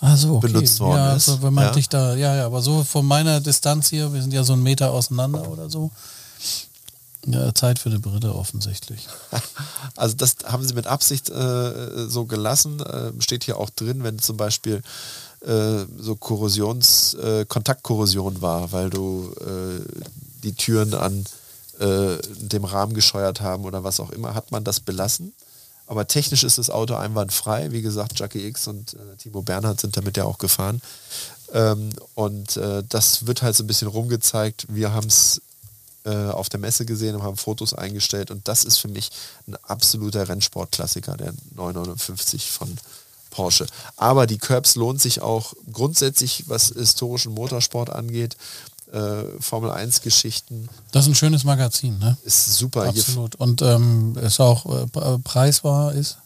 Ach so, okay. benutzt worden ja, ist. Also wenn man ja? dich da, ja, ja, aber so von meiner Distanz hier, wir sind ja so einen Meter auseinander oder so, Ja, Zeit für eine Brille offensichtlich. (laughs) Also das haben sie mit Absicht äh, so gelassen. Äh, steht hier auch drin, wenn zum Beispiel äh, so Korrosions, äh, Kontaktkorrosion war, weil du äh, die Türen an äh, dem Rahmen gescheuert haben oder was auch immer, hat man das belassen. Aber technisch ist das Auto einwandfrei. Wie gesagt, Jackie X und äh, Timo Bernhard sind damit ja auch gefahren. Ähm, und äh, das wird halt so ein bisschen rumgezeigt. Wir haben es äh, auf der Messe gesehen und haben Fotos eingestellt. Und das ist für mich ein absoluter Rennsportklassiker, der 959 von Porsche. Aber die Curbs lohnt sich auch grundsätzlich, was historischen Motorsport angeht. Äh, Formel 1 Geschichten. Das ist ein schönes Magazin, ne? Ist super. Absolut. Und ähm, ist auch äh, preisbar ist?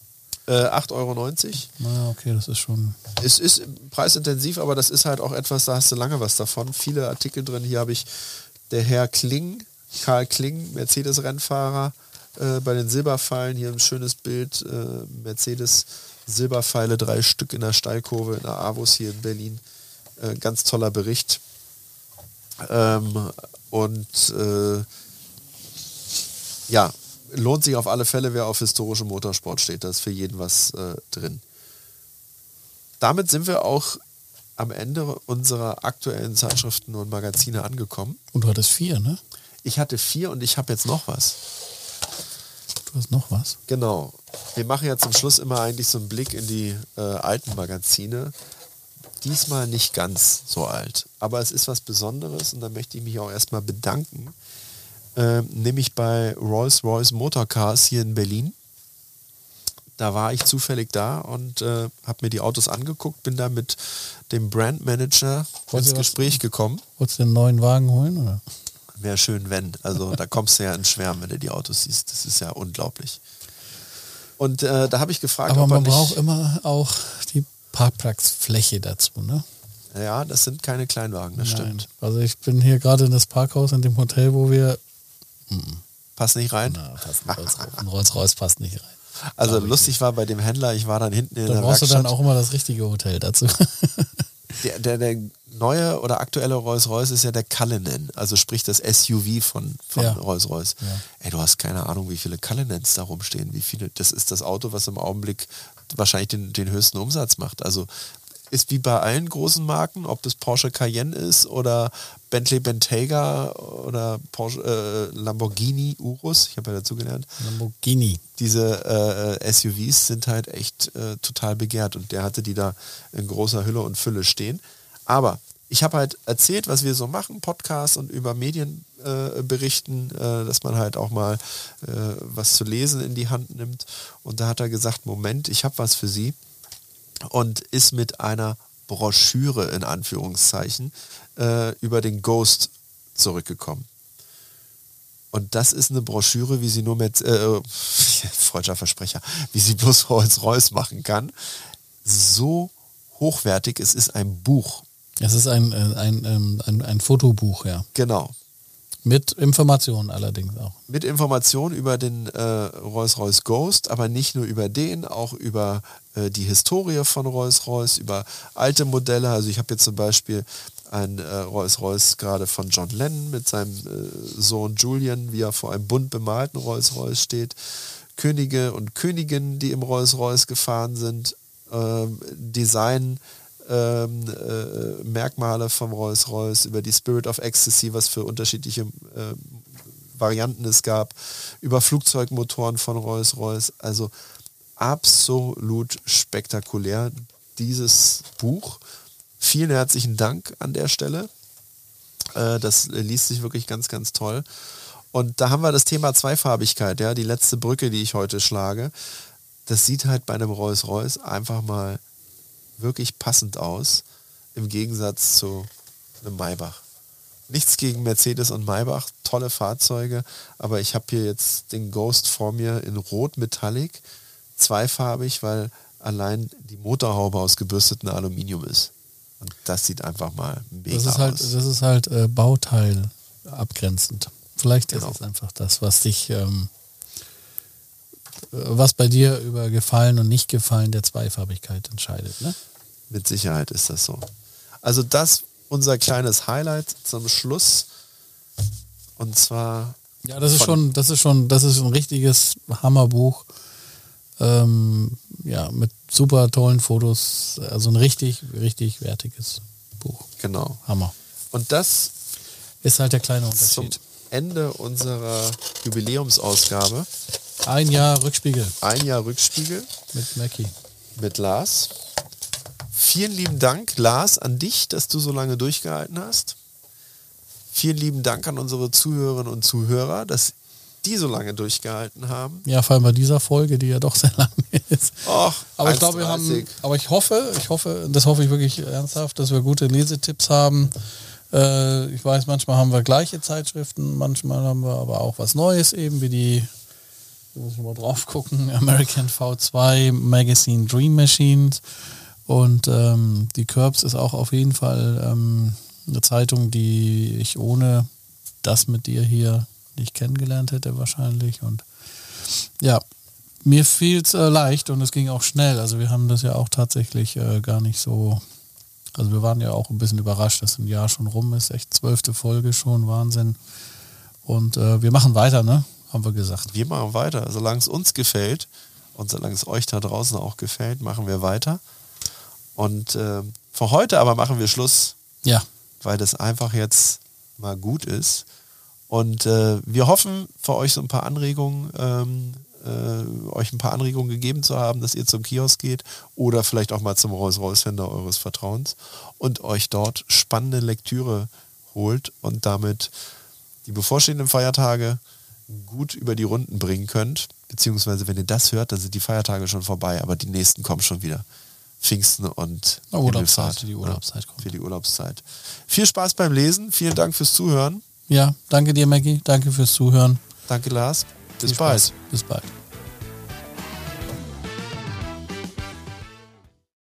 Äh, 8,90 Euro. Na, okay, das ist schon. Es ist preisintensiv, aber das ist halt auch etwas, da hast du lange was davon. Viele Artikel drin. Hier habe ich der Herr Kling, Karl Kling, Mercedes-Rennfahrer, äh, bei den Silberpfeilen. Hier ein schönes Bild. Äh, Mercedes Silberpfeile, drei Stück in der Steilkurve in der Avus hier in Berlin. Äh, ganz toller Bericht. Ähm, und äh, ja, lohnt sich auf alle Fälle, wer auf historischem Motorsport steht. Da ist für jeden was äh, drin. Damit sind wir auch am Ende unserer aktuellen Zeitschriften und Magazine angekommen. Und du hattest vier, ne? Ich hatte vier und ich habe jetzt noch was. Du hast noch was? Genau. Wir machen ja zum Schluss immer eigentlich so einen Blick in die äh, alten Magazine. Diesmal nicht ganz so alt, aber es ist was Besonderes und da möchte ich mich auch erstmal bedanken. Äh, nämlich bei Rolls-Royce Motorcars hier in Berlin. Da war ich zufällig da und äh, habe mir die Autos angeguckt, bin da mit dem Brandmanager ins Gespräch gekommen. Wolltest du den neuen Wagen holen? Oder? Wäre schön, wenn. Also da kommst du ja ins Schwärmen, wenn du die Autos siehst. Das ist ja unglaublich. Und äh, da habe ich gefragt, Aber man braucht immer auch die Parkplatzfläche dazu, ne? Ja, das sind keine Kleinwagen, das Nein. stimmt. Also ich bin hier gerade in das Parkhaus in dem Hotel, wo wir. Passt nicht rein. Na, passt ein Rolls, ein Rolls Royce passt nicht rein. Also lustig war bei dem Händler, ich war dann hinten in Da der brauchst du dann auch immer das richtige Hotel dazu. (laughs) Der, der, der neue oder aktuelle Rolls-Royce ist ja der Cullinan, also sprich das SUV von, von Ja. Rolls-Royce. Ja. Ey, du hast keine Ahnung, wie viele Cullinans da rumstehen, wie viele, das ist das Auto, was im Augenblick wahrscheinlich den, den höchsten Umsatz macht. Also ist wie bei allen großen Marken, ob das Porsche Cayenne ist oder Bentley Bentayga oder Porsche, äh, Lamborghini Urus, ich habe ja dazu gelernt, Lamborghini. diese äh, SUVs sind halt echt äh, total begehrt und der hatte die da in großer Hülle und Fülle stehen. Aber ich habe halt erzählt, was wir so machen, Podcasts und über Medien äh, berichten, äh, dass man halt auch mal äh, was zu lesen in die Hand nimmt. Und da hat er gesagt, Moment, ich habe was für Sie und ist mit einer Broschüre in Anführungszeichen äh, über den Ghost zurückgekommen. Und das ist eine Broschüre, wie sie nur mit, äh, (laughs) freudscher Versprecher, wie sie bloß Rolls-Royce machen kann. So hochwertig, es ist ein Buch. Es ist ein, äh, ein, ähm, ein, ein Fotobuch, ja. Genau. Mit Informationen allerdings auch. Mit Informationen über den äh, Rolls-Royce Ghost, aber nicht nur über den, auch über äh, die Historie von Rolls-Royce, über alte Modelle. Also ich habe jetzt zum Beispiel ein äh, Rolls-Royce gerade von John Lennon mit seinem äh, Sohn Julian, wie er vor einem bunt bemalten Rolls-Royce steht. Könige und Königinnen, die im Rolls-Royce gefahren sind. Ähm, Design ähm, äh, Merkmale vom Rolls-Royce, über die Spirit of Ecstasy, was für unterschiedliche äh, Varianten es gab, über Flugzeugmotoren von Rolls-Royce. Also absolut spektakulär, dieses Buch. Vielen herzlichen Dank an der Stelle. Äh, das liest sich wirklich ganz, ganz toll. Und da haben wir das Thema Zweifarbigkeit, ja, die letzte Brücke, die ich heute schlage. Das sieht halt bei einem Rolls-Royce einfach mal wirklich passend aus, im Gegensatz zu einem Maybach. Nichts gegen Mercedes und Maybach, tolle Fahrzeuge, aber ich habe hier jetzt den Ghost vor mir in Rot Metallic, zweifarbig, weil allein die Motorhaube aus gebürstetem Aluminium ist. Und das sieht einfach mal mega Das ist halt, aus. das ist halt äh, Bauteil abgrenzend. Vielleicht Genau. ist es einfach das, was dich, ähm, äh, was bei dir über Gefallen und Nicht-Gefallen der Zweifarbigkeit entscheidet. Ne? Mit Sicherheit ist das so. Also das unser kleines Highlight zum Schluss. Und zwar Ja, das ist schon, das ist schon, das ist ein richtiges Hammerbuch. Ähm, ja, mit super tollen Fotos. Also ein richtig, richtig wertiges Buch. Genau. Hammer. Und das Ist halt der kleine zum Unterschied. Ende unserer Jubiläumsausgabe. Ein Jahr Rückspiegel Ein Jahr Rückspiegel mit Mackie. mit Lars. Vielen lieben Dank, Lars, an dich, dass du so lange durchgehalten hast. Vielen lieben Dank an unsere Zuhörerinnen und Zuhörer, dass die so lange durchgehalten haben. Ja, vor allem bei dieser Folge, die ja doch sehr (laughs) lang ist. Och, Aber ich glaube, wir haben, 1,30. aber ich hoffe, ich hoffe, das hoffe ich wirklich ernsthaft, dass wir gute Lesetipps haben. Äh, ich weiß, manchmal haben wir gleiche Zeitschriften, manchmal haben wir aber auch was Neues, eben wie die, da muss ich mal drauf gucken, (laughs) American V2 Magazine Dream Machines. Und ähm, die Curbs ist auch auf jeden Fall ähm, eine Zeitung, die ich ohne das mit dir hier nicht kennengelernt hätte wahrscheinlich. Und ja, mir fiel es äh, leicht und es ging auch schnell. Also wir haben das ja auch tatsächlich äh, gar nicht so. Also wir waren ja auch ein bisschen überrascht, dass ein Jahr schon rum ist. Echt zwölfte Folge schon, Wahnsinn. Und äh, wir machen weiter, ne? Haben wir gesagt. Wir machen weiter. Solange es uns gefällt und solange es euch da draußen auch gefällt, machen wir weiter. Und äh, für heute aber machen wir Schluss, Ja, weil das einfach jetzt mal gut ist. Und äh, wir hoffen, für euch so ein paar Anregungen, ähm, äh, euch ein paar Anregungen gegeben zu haben, dass ihr zum Kiosk geht oder vielleicht auch mal zum Rolls-Royce-Händler eures Vertrauens und euch dort spannende Lektüre holt und damit die bevorstehenden Feiertage gut über die Runden bringen könnt. Beziehungsweise, wenn ihr das hört, dann sind die Feiertage schon vorbei, aber die nächsten kommen schon wieder. Pfingsten und Urlaubszeit, für die Urlaubszeit kommt. Für die Urlaubszeit. Viel Spaß beim Lesen. Vielen Dank fürs Zuhören. Ja, danke dir, Maggie. Danke fürs Zuhören. Danke, Lars. Bis bald. Bis bald.